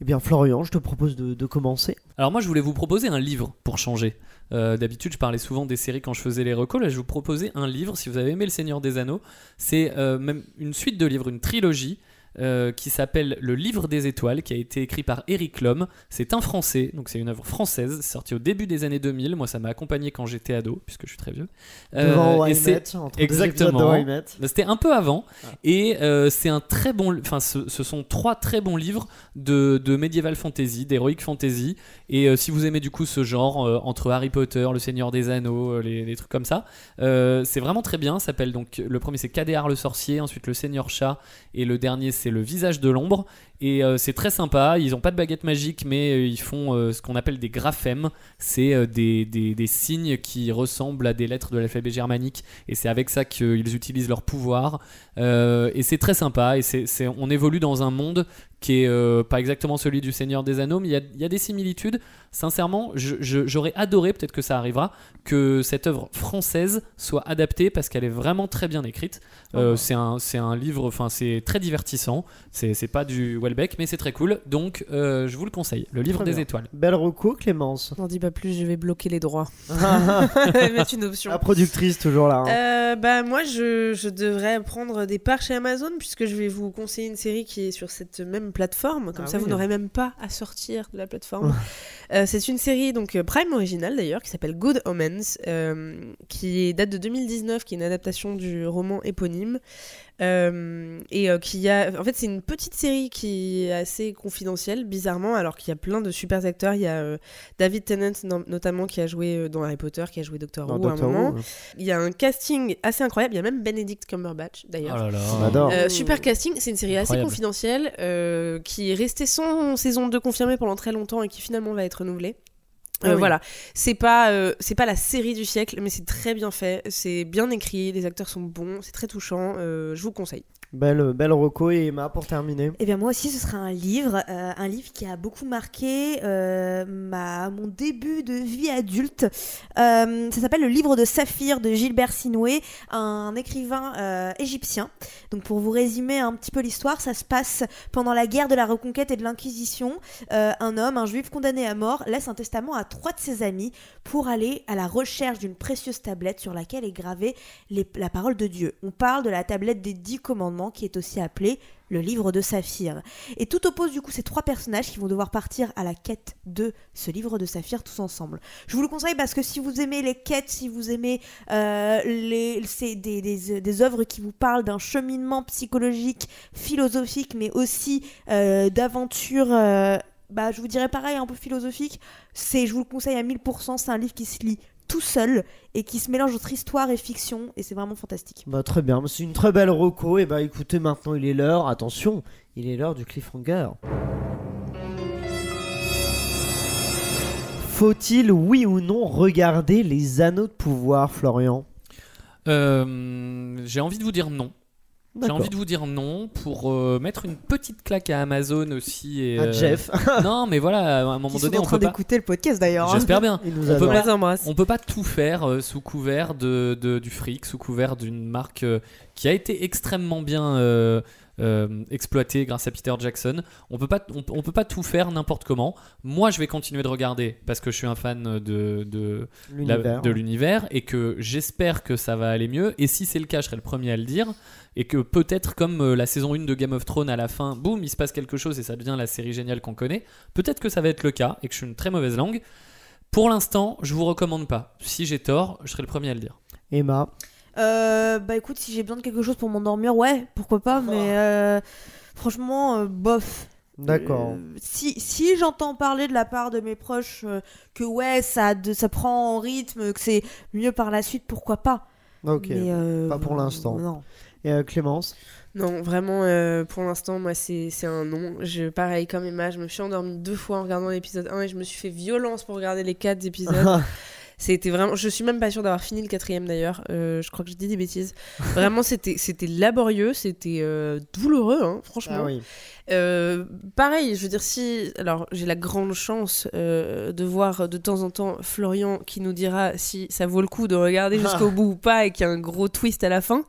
Eh bien Florian, je te propose de, commencer. Alors moi je voulais vous proposer un livre pour changer. Euh, D'habitude je parlais souvent des séries quand je faisais les recos, là je vous proposer un livre si vous avez aimé Le Seigneur des Anneaux. C'est euh, même une suite de livres, une trilogie euh, qui s'appelle Le Livre des Étoiles, qui a été écrit par Eric Lhomme. C'est un Français, donc c'est une œuvre française, c'est sorti au début des années 2000. Moi, ça m'a accompagné quand j'étais ado, puisque je suis très vieux. Euh, Devant et Met, entre exactement. de bah, C'était un peu avant, Ah. et euh, c'est un très bon. Enfin, ce, ce sont trois très bons livres de, de medieval fantasy, d'heroic fantasy. Et euh, si vous aimez du coup ce genre entre Harry Potter, Le Seigneur des Anneaux, les, les trucs comme ça, c'est vraiment très bien. Ça s'appelle donc le premier c'est Cadéar le sorcier, ensuite le Seigneur chat, et le dernier c'est le Visage de l'ombre. Et euh, c'est très sympa. Ils ont pas de baguette magique, mais euh, ils font euh, ce qu'on appelle des graphèmes. C'est des, des- des signes qui ressemblent à des lettres de l'alphabet germanique. Et c'est avec ça qu'ils utilisent leur pouvoir. Et c'est très sympa. Et c'est, on évolue dans un monde qui est pas exactement celui du Seigneur des Anneaux, mais il y a, y a des similitudes. Sincèrement, j'aurais adoré, peut-être que ça arrivera, que cette œuvre française soit adaptée parce qu'elle est vraiment très bien écrite. Ah. c'est, un, c'est un livre, enfin, c'est très divertissant. C'est, c'est pas du Welbeck, mais c'est très cool. Donc, euh, je vous le conseille. Le livre Très des bien. étoiles. Belle reco, Clémence. N'en dis pas plus, je vais bloquer les droits. La Mettre une option. productrice, toujours là. hein. Euh, bah moi je, je devrais prendre des parts chez Amazon puisque je vais vous conseiller une série qui est sur cette même plateforme comme Ah ça oui. vous n'aurez même pas à sortir de la plateforme Euh, c'est une série donc Prime originale d'ailleurs qui s'appelle Good Omens euh, qui date de 2019 qui est une adaptation du roman éponyme euh, et euh, qui a en fait c'est une petite série qui est assez confidentielle bizarrement alors qu'il y a plein de super acteurs il y a euh, David Tennant no- notamment qui a joué dans Harry Potter qui a joué Doctor Who à un moment Who, il y a un casting assez incroyable. Il y a même Benedict Cumberbatch d'ailleurs. Oh. Euh, super casting, c'est une série assez confidentielle euh, qui est restée sans saison 2 confirmée pendant très longtemps et qui finalement va être renouvelée. Ah Euh, oui. Voilà, c'est pas euh, c'est pas la série du siècle, mais c'est très bien fait, c'est bien écrit, les acteurs sont bons, c'est très touchant. euh, je vous conseille. Belle, reco et Emma pour terminer. Eh bien moi aussi ce sera un livre, euh, un livre qui a beaucoup marqué euh, ma, mon début de vie adulte. Euh, ça s'appelle le livre de Saphir de Gilbert Sinoué, un écrivain égyptien. Donc pour vous résumer un petit peu l'histoire, ça se passe pendant la guerre de la reconquête et de l'inquisition. Un homme, un juif condamné à mort, laisse un testament à trois de ses amis pour aller à la recherche d'une précieuse tablette sur laquelle est gravée les- la parole de Dieu. On parle de la tablette des dix commandements qui est aussi appelée le livre de Saphir. Et tout oppose du coup ces trois personnages qui vont devoir partir à la quête de ce livre de Saphir tous ensemble. Je vous le conseille parce que si vous aimez les quêtes, si vous aimez euh, les, des, des, des œuvres qui vous parlent d'un cheminement psychologique, philosophique, mais aussi euh, d'aventure, euh, bah, je vous dirais pareil, un peu philosophique, je vous le conseille à 1000%, c'est un livre qui se lit tout seul et qui se mélange entre histoire et fiction et c'est vraiment fantastique. Bah, très bien, c'est une très belle reco. Et bah écoutez, maintenant il est l'heure, attention, il est l'heure du cliffhanger. Faut-il, oui ou non, regarder les anneaux de pouvoir, Florian? Euh, j'ai envie de vous dire non. J'ai envie de vous dire non pour euh, mettre une petite claque à Amazon aussi. Et, À euh, Jeff, non, mais voilà, à un moment donné, sont en on train peut pas. d'écouter le podcast d'ailleurs. hein. J'espère bien. nous On peut adore. pas- les embrasse. On peut pas tout faire euh, sous couvert de, de- du fric, sous couvert d'une marque euh, qui a été extrêmement bien euh, euh, exploitée grâce à Peter Jackson. On peut pas, on, on peut pas tout faire n'importe comment. Moi, je vais continuer de regarder parce que je suis un fan de, de, la- L'univers. de l'univers et que j'espère que ça va aller mieux. Et si c'est le cas, je serai le premier à le dire. Et que peut-être comme euh, la saison 1 de Game of Thrones à la fin, boum, il se passe quelque chose et ça devient la série géniale qu'on connaît. Peut-être que ça va être le cas et que je suis une très mauvaise langue. Pour l'instant, je vous recommande pas. Si j'ai tort, je serai le premier à le dire. Emma, Euh, bah écoute, si j'ai besoin de quelque chose pour m'endormir, ouais, pourquoi pas, mais euh, franchement, euh, bof. d'accord. Euh, si si j'entends parler de la part de mes proches euh, que ouais, ça, de, ça prend en rythme, que c'est mieux par la suite, pourquoi pas. ok. Mais, euh, pas pour l'instant. Non. Et euh, Clémence? Non, vraiment, euh, pour l'instant, moi, c'est c'est un non. Je, pareil, comme Emma, je me suis endormie deux fois en regardant l'épisode 1 et je me suis fait violence pour regarder les quatre épisodes. C'était vraiment. Je suis même pas sûre d'avoir fini le quatrième d'ailleurs. Euh, je crois que je dis des bêtises. Vraiment, c'était c'était laborieux, c'était euh, douloureux, hein, franchement. Ah oui. Euh, pareil, je veux dire, si. Alors, j'ai la grande chance euh, de voir de temps en temps Florian qui nous dira si ça vaut le coup de regarder jusqu'au bout ou pas et qu'il y a un gros twist à la fin.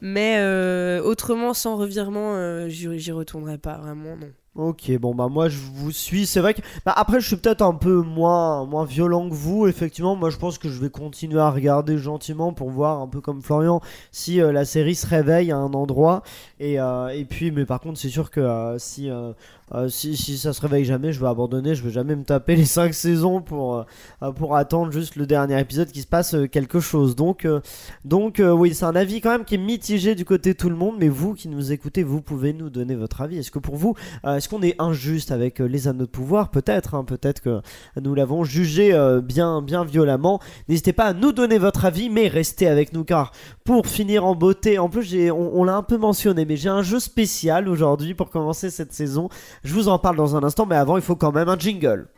Mais euh, autrement, sans revirement, euh, j'y j'y retournerai pas, vraiment, non. Ok, bon bah moi je vous suis. C'est vrai que bah, après je suis peut-être un peu moins moins violent que vous. Effectivement, moi je pense que je vais continuer à regarder gentiment pour voir un peu comme Florian si euh, la série se réveille à un endroit. Et, euh, et puis, mais par contre c'est sûr que euh, si, euh, si si ça se réveille jamais, je vais abandonner. Je vais jamais me taper les 5 saisons pour pour attendre juste le dernier épisode qui se passe quelque chose. Donc donc oui, c'est un avis quand même qui est mitigé du côté de tout le monde. Mais vous qui nous écoutez, vous pouvez nous donner votre avis. Est-ce que pour vous Est-ce qu'on est injuste avec les anneaux de pouvoir? Peut-être, hein, peut-être que nous l'avons jugé bien, bien violemment. N'hésitez pas à nous donner votre avis, mais restez avec nous car pour finir en beauté, en plus on, on l'a un peu mentionné, mais j'ai un jeu spécial aujourd'hui pour commencer cette saison. Je vous en parle dans un instant, mais avant il faut quand même un jingle.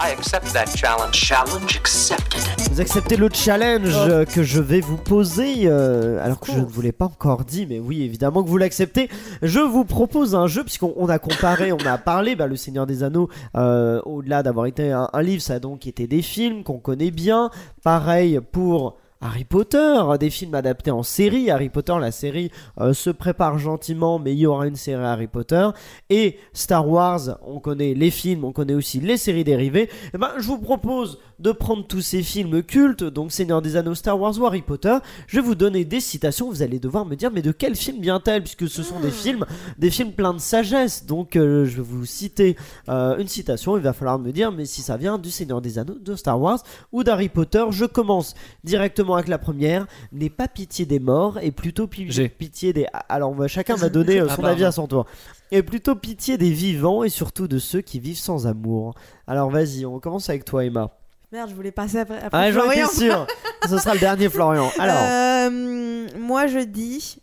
I accept that challenge. Challenge accepted. Vous acceptez le challenge euh, que je vais vous poser, euh, alors que je ne vous l'ai pas encore dit, mais oui, évidemment que vous l'acceptez. Je vous propose un jeu, puisqu'on on a comparé, on a parlé, bah, Le Seigneur des Anneaux, euh, au-delà d'avoir été un, un livre, ça a donc été des films qu'on connaît bien. Pareil pour... Harry Potter, des films adaptés en série. Harry Potter, la série euh, se prépare gentiment, mais il y aura une série Harry Potter. Et Star Wars, on connaît les films, on connaît aussi les séries dérivées. Et ben, je vous propose de prendre tous ces films cultes, donc Seigneur des Anneaux, Star Wars ou Harry Potter. Je vais vous donner des citations. Vous allez devoir me dire, mais de quel film vient-elle Puisque ce sont des films, des films pleins de sagesse. Donc, euh, je vais vous citer euh, une citation. Il va falloir me dire, mais si ça vient du Seigneur des Anneaux, de Star Wars ou d'Harry Potter. Je commence directement avec la première. N'aie pas pitié des morts et plutôt pi- pitié des. Alors, on va- chacun va donner euh, Ah, son avis à son tour. Et plutôt pitié des vivants et surtout de ceux qui vivent sans amour. Alors, vas-y, on commence avec toi, Emma. Merde, je voulais passer après. après Ah, j'en étais sûr. Ce sera le dernier Florian. Alors, Euh, moi je dis.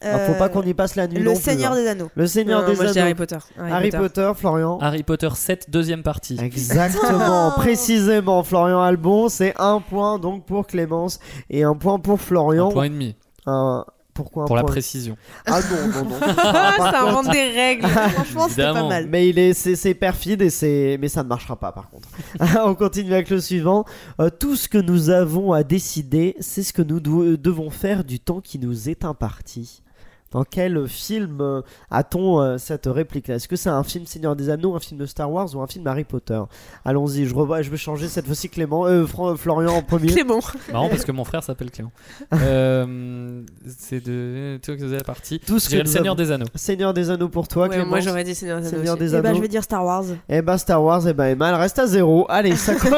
Ah, faut euh, pas qu'on y passe la nuit. Le non Seigneur hein. des Anneaux. Le Seigneur Non, des moi, Anneaux. Harry Potter. Harry Potter, Florian. Harry Potter 7, deuxième partie. Exactement, précisément, Florian Albon, c'est un point donc pour Clémence et un point pour Florian. Un point et demi, Un- Pourquoi un pour la précision. Ah non, non, non. Ah, ça contre- invente des règles. Franchement, c'était pas mal. Mais il est, c'est, c'est perfide et c'est, mais ça ne marchera pas par contre. On continue avec le suivant. Euh, tout ce que nous avons à décider, c'est ce que nous do- devons faire du temps qui nous est imparti. Dans quel film euh, a-t-on euh, cette réplique-là? Est-ce que c'est un film Seigneur des Anneaux, un film de Star Wars ou un film Harry Potter? Allons-y, je, revois, je vais changer cette fois-ci Clément, euh, Fran- Florian en premier. Clément. Marrant parce que mon frère s'appelle Clément. Euh, c'est de. Tu vois que c'est la partie. Tout ce que le Seigneur des Anneaux. Seigneur des Anneaux pour toi, Ouais, Clément. moi j'aurais dit Seigneur des Anneaux. Seigneur des Eh ben, Anneaux. je vais dire Star Wars. Eh ben Star Wars, eh ben Emma, elle reste à zéro. Allez, ça compte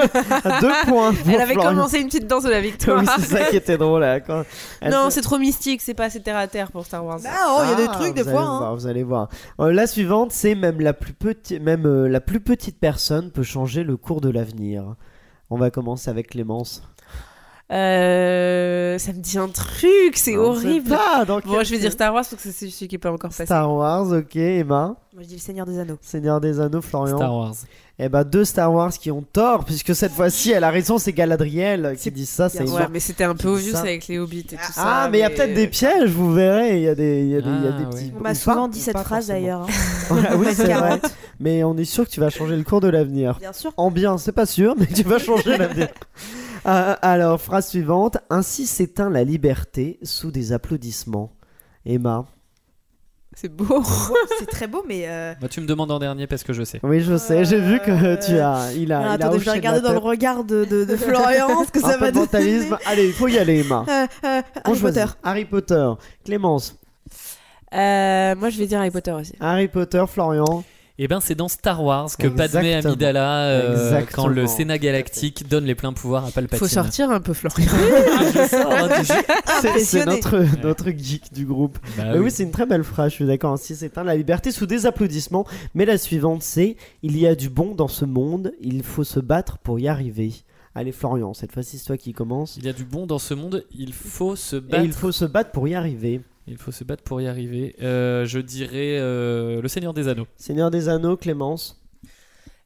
à deux points. pour Elle avait Florian. commencé une petite danse de la victoire. Oui, c'est ça qui était drôle. là, quand- Elle non, c'est trop mystique, c'est pas assez terre à terre pour Star Wars. Ah, oh, il y a des Ah, trucs des fois. hein. voir, vous allez voir. Euh, la suivante, c'est même la plus petite, même euh, la plus petite personne peut changer le cours de l'avenir. On va commencer avec Clémence. Euh, ça me dit un truc, c'est horrible. pas dans Bon, je vais dire. Star Wars parce que c'est celui qui est pas encore passé. Star Wars, ok, Emma. Moi je dis le Seigneur des Anneaux. Seigneur des Anneaux, Florian. Star Wars. Eh ben deux Star Wars qui ont tort, puisque cette fois-ci, elle a raison, c'est Galadriel qui dit ça. C'est Ouais, mais c'était un peu obvious ça avec les hobbits et tout ça. Ah, mais il y a peut-être des pièges, vous verrez. Il y a des, il y a des, il y a des Ah, petits. oui. On m'a ou souvent pas, dit cette phrase d'ailleurs. hein. Oui, c'est vrai. Mais on est sûr que tu vas changer le cours de l'avenir. Bien sûr. En bien, c'est pas sûr, mais tu vas changer l'avenir. Euh, alors, phrase suivante. Ainsi s'éteint la liberté sous des applaudissements. Emma. C'est beau. C'est très beau, mais. euh, Bah, tu me demandes en dernier parce que je sais. Oui, je sais, j'ai vu que Euh, tu as. Il a. alors, il a attendez, je hoché vais de regarder dans le regard de, de, de Florian ce que Un ça peu va de mentalisme. donner. Allez, il faut y aller, Emma. Euh, euh, Harry choisit. Potter. Harry Potter. Clémence. Euh, moi, je vais dire Harry Potter aussi. Harry Potter, Florian. Et ben c'est dans Star Wars que Padmé. Amidala, euh, quand le Sénat galactique donne les pleins pouvoirs à Palpatine. Faut sortir un peu, Florian. Hein. C'est- C'est notre, notre geek du groupe. Bah oui, oui. c'est une très belle phrase, je suis d'accord. Ainsi s'éteint la liberté sous des applaudissements. Mais la suivante, c'est Il y a du bon dans ce monde, il faut se battre pour y arriver. Allez, Florian, cette fois-ci, c'est toi qui commence. Il y a du bon dans ce monde, il faut se Et battre. il faut se battre pour y arriver. Il faut se battre pour y arriver. Euh, je dirais euh, le Seigneur des Anneaux. Seigneur des Anneaux, Clémence,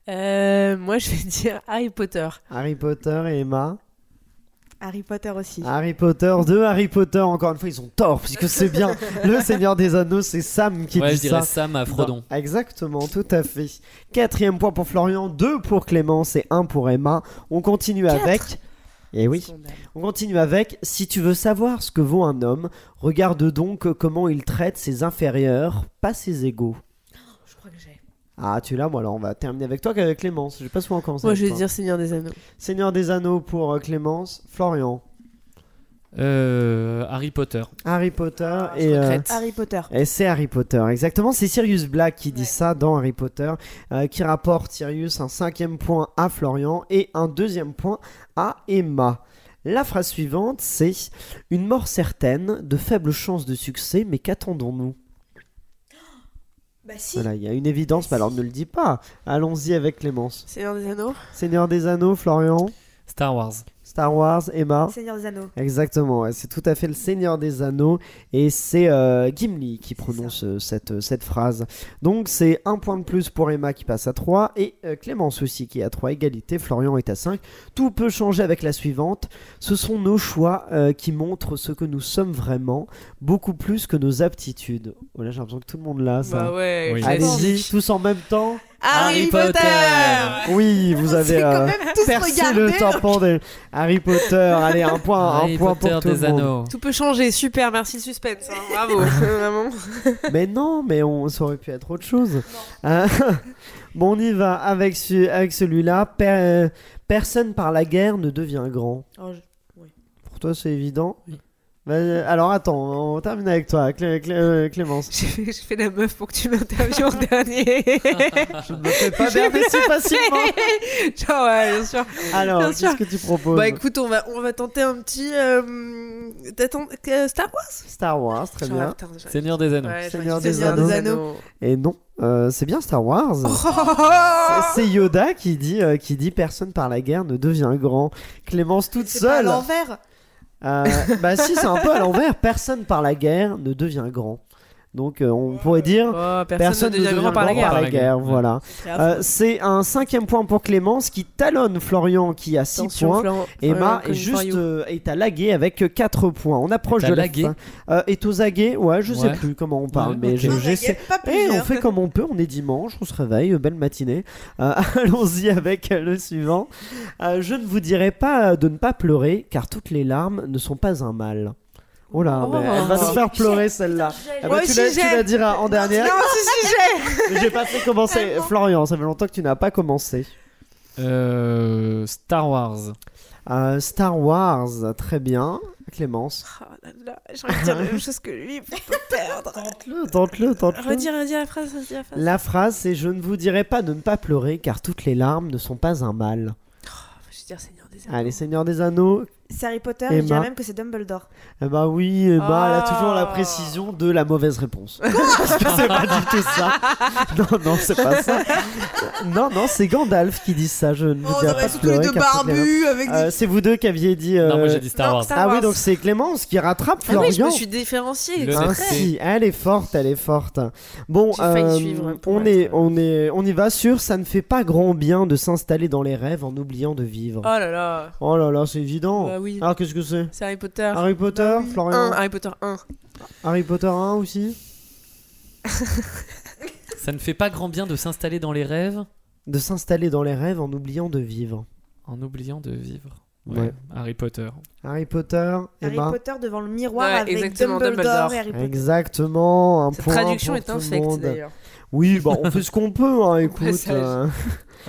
Euh, moi, je vais dire Harry Potter. Harry Potter et Emma. Harry Potter aussi. Harry Potter, deux Harry Potter, encore une fois, ils ont tort, puisque c'est bien. le Seigneur des Anneaux, c'est Sam qui ouais, dit je dirais ça. Sam à Frodon. Non, exactement, tout à fait. Quatrième point pour Florian, deux pour Clémence et un pour Emma. On continue avec. Et oui. Scandale. On continue avec Si tu veux savoir ce que vaut un homme, regarde donc comment il traite ses inférieurs, pas ses égaux. Je crois que j'ai. Ah, tu l'as, moi alors on va terminer avec toi qu'avec Clémence. J'ai pas souvent commencé. Moi, je vais dire Seigneur des Anneaux. Seigneur des Anneaux pour euh, Clémence. Florian. Euh, Harry Potter. Harry Potter Ah, et. euh. Harry Potter. Et c'est Harry Potter, exactement. C'est Sirius Black qui dit Ouais. ça dans Harry Potter, euh, qui rapporte Sirius un cinquième point à Florian et un deuxième point à Emma. La phrase suivante, c'est Une mort certaine, de faibles chances de succès, mais qu'attendons-nous? Bah si. Voilà, il y a une évidence, mais alors ne le dis pas. Allons-y avec Clémence. Seigneur des Anneaux. Seigneur des Anneaux, Florian? Star Wars. Star Wars, Emma. Seigneur des Anneaux. Exactement, ouais, c'est tout à fait le Seigneur des Anneaux et c'est euh, Gimli qui prononce euh, cette, euh, cette phrase. Donc c'est un point de plus pour Emma qui passe à 3 et euh, Clémence aussi qui est à 3 égalité, Florian est à 5. Tout peut changer avec la suivante. Ce sont nos choix euh, qui montrent ce que nous sommes vraiment, beaucoup plus que nos aptitudes. Voilà, j'ai l'impression que tout le monde l'a ça. Bah ouais. Oui. Allez-y, tous en même temps. Harry Potter. Oui, vous avez euh, percé regardé. le tampon de Harry Potter. Allez, un point, Harry un point Potter pour tout des le monde. Anneaux. Tout peut changer, super, merci le suspense, hein, bravo, vraiment. Mais non, mais on, ça aurait pu être autre chose. Hein bon, on y va avec, ce- avec celui-là. Per- personne par la guerre ne devient grand. Pour toi, c'est évident Oui. Bah, alors attends, on termine avec toi, Clé- Clé- euh, Clémence. J'ai fait, j'ai fait la meuf pour que tu m'interviewes en dernier. Je ne me fais pas berner si facilement. Genre, ouais, bien sûr. Alors, qu'est-ce que tu proposes Bah écoute, on va, on va tenter un petit. Euh, euh, Star Wars? Star Wars, très Genre, bien. Seigneur des Anneaux. Ouais, Seigneur des Anneaux. Et non, euh, c'est bien Star Wars. Oh C'est- C'est Yoda qui dit, euh, qui dit personne par la guerre ne devient grand. Clémence toute C'est pas à seule. l'envers. Euh, bah si, c'est un peu à l'envers. Personne par la guerre ne devient grand. Donc euh, on pourrait dire Oh, personne ne devient grand par la guerre. Par la guerre, ouais. Voilà. Euh, c'est un cinquième point pour Clémence qui talonne Florian qui a 6 Attention, points. Emma est juste euh, est à laguer avec 4 points. On approche de la fin. Euh, est aux aguets, ouais, je sais plus comment on parle, Ouais, mais j'essaie. Pas Eh, on fait comme on peut, on est dimanche, on se réveille, belle matinée. Euh, Allons-y avec le suivant. Euh, je ne vous dirai pas de ne pas pleurer, car toutes les larmes ne sont pas un mal. Oh là, Oh. mais elle va se faire pleurer celle-là. Eh ben, tu la, tu la diras en dernière. Non, si, si, j'ai pas fait commencer. Florian, ça fait longtemps que tu n'as pas commencé. Euh, Star Wars. Euh, Star Wars, très bien. Clémence. Oh là là, j'ai envie de dire la même chose que lui pour pas perdre. Tente-le, tente-le, tente-le. Redire, redire la phrase, redire la phrase. La phrase, c'est Je ne vous dirai pas de ne pas pleurer, car toutes les larmes ne sont pas un mal. Je vais dire Seigneur des Anneaux. Allez, Seigneur des Anneaux. C'est Harry Potter, Emma. je dirais même que c'est Dumbledore. Eh bah oui, bah, elle a toujours la précision de la mauvaise réponse. Parce que c'est pas du tout ça. Non, non, c'est pas ça. Non, non, c'est Gandalf qui dit ça. Je ne vous dirai pas Euh, c'est vous deux qui aviez dit. euh, Non, moi j'ai dit Star non, Wars. Ah oui, donc c'est Clémence qui rattrape Ah oui, je Florian. me suis différenciée. Ainsi, elle est forte, elle est forte. Bon, euh, suivre on est, on est, on y va sur. Ça ne fait pas grand bien de s'installer dans les rêves en oubliant de vivre. Oh là là. Oh là là, c'est évident. Bah oui. Alors qu'est-ce que c'est C'est Harry Potter. Harry Potter, Florian. 1, Harry Potter 1. Harry Potter 1 aussi. Ça ne fait pas grand bien de s'installer dans les rêves De s'installer dans les rêves en oubliant de vivre. en oubliant de vivre. Ouais. Harry Potter. Harry Potter, Harry Emma. Potter devant le miroir Ouais, avec exactement, Dumbledore, Dumbledore. et Harry Potter. Exactement, un Cette point traduction pour est infecte d'ailleurs. Oui, bah on fait ce qu'on peut, hein, écoute. euh.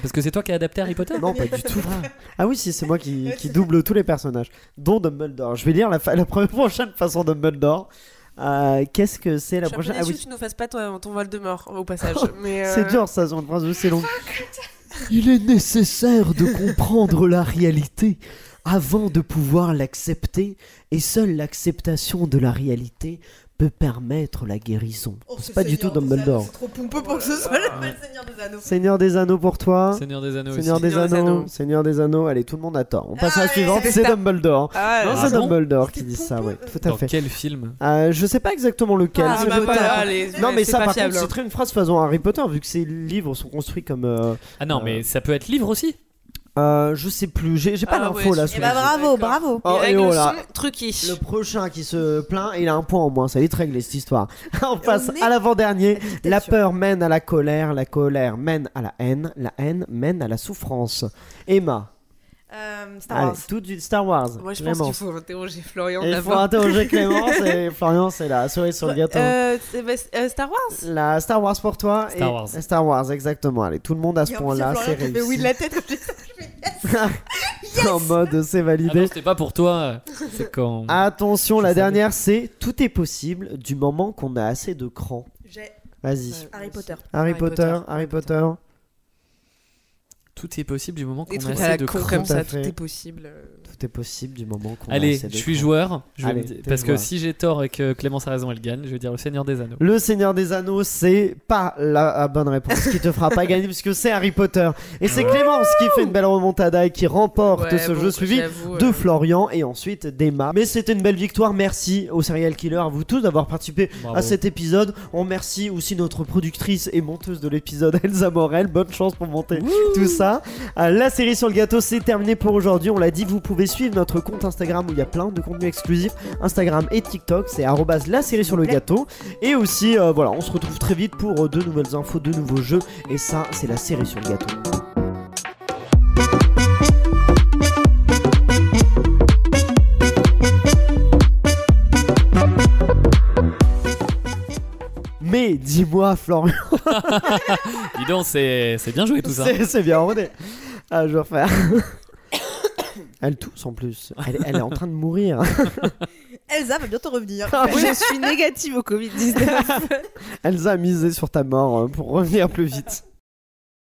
Parce que c'est toi qui as adapté Harry Potter Non, pas du tout. Ah oui, si, c'est moi qui, qui double tous les personnages, dont Dumbledore. Je vais lire la, fa- la première- prochaine façon Dumbledore. Euh, Qu'est-ce que c'est la Je prochaine Ah oui, que tu nous fasses pas ton, ton vol de mort au passage. mais euh, c'est dur ça, c'est aussi longue. Il est nécessaire de comprendre la réalité avant de pouvoir l'accepter, et seule l'acceptation de la réalité peut permettre la guérison. Oh, c'est pas du tout Dumbledore. C'est trop pompeux pour que ce soit le Seigneur des Anneaux. Seigneur des Anneaux pour toi. Seigneur des Anneaux Seigneur aussi. des Seigneur des Anneaux. Seigneur des Anneaux, allez, tout le monde a tort. On passe à la ouais, suivante, c'est. Dumbledore. Ah, Non, c'est Dumbledore qui dit ça, ouais, tout à Dans fait. quel film Euh, je sais pas exactement lequel. Ah, c'est bah, bah, allez, non, mais ça, par fiable, contre, c'est très une phrase faisant Harry Potter, vu que ces livres sont construits comme. euh, Ah non, Euh. mais ça peut être livre aussi. Euh, je sais plus, j'ai j'ai pas Ah, l'info ouais, là. je- bah bravo, D'accord. bravo. Oh, Les et règles oh là. sont truquées. Le prochain qui se plaint, il a un point en moins, ça va vite régler cette histoire. On passe est à l'avant-dernier. la peur mène à la colère, la colère mène à la haine, la haine mène à la souffrance. Emma, Euh, Star Allez, Wars. tout suite, Star Wars. Moi, je pense Clémence. qu'il faut interroger Florian Et il faut interroger Clémence et Florian, c'est la cerise sur le gâteau. Euh, c'est- bah, euh, Star Wars La Star Wars pour toi. Star et- Wars. Star Wars, exactement. Allez, tout le monde à ce point-là, c'est réussi. oui de la tête. comme en mode, c'est Ah validé. non, c'était pas pour toi. C'est quand. Attention, Je la dernière, c'est tout est possible du moment qu'on a assez de cran. J'ai Vas-y. Harry Potter. Harry, Harry Potter, Potter, Harry Harry Potter. Tout est possible du moment qu'on a assez la de comme Tout tout est possible. Tout est possible du moment qu'on Allez, je suis joueur. Je Allez, me Parce que si j'ai tort et que Clémence a raison, elle gagne. Je vais dire le Seigneur des Anneaux. Le Seigneur des Anneaux, c'est pas la bonne réponse qui te fera pas gagner puisque c'est Harry Potter. Et c'est Clémence qui fait une belle remontada et qui remporte Ouais, ce bon, jeu suivi de euh, Florian et ensuite d'Emma. Mais c'était une belle victoire. Merci aux Serial Killer, à vous tous d'avoir participé Bravo. à cet épisode. On remercie aussi notre productrice et monteuse de l'épisode, Elsa Morel. Bonne chance pour monter tout ça. Euh, La série sur le gâteau, c'est terminé pour aujourd'hui. On l'a dit, vous pouvez suivre notre compte Instagram où il y a plein de contenus exclusifs. Instagram et TikTok, c'est arrobase la série sur le gâteau. Et aussi, euh, voilà, on se retrouve très vite pour euh, de nouvelles infos, de nouveaux jeux. Et ça, c'est la série sur le gâteau. Mais dis-moi, Florian, Dis donc, c'est c'est bien joué tout ça. c'est bien rodé. Ah, je vais refaire. Elle tousse en plus. Elle, elle est en train de mourir. Elsa va bientôt revenir. Ah oui. Je suis négative au Covid-19. Elsa a misé sur ta mort euh, pour revenir plus vite.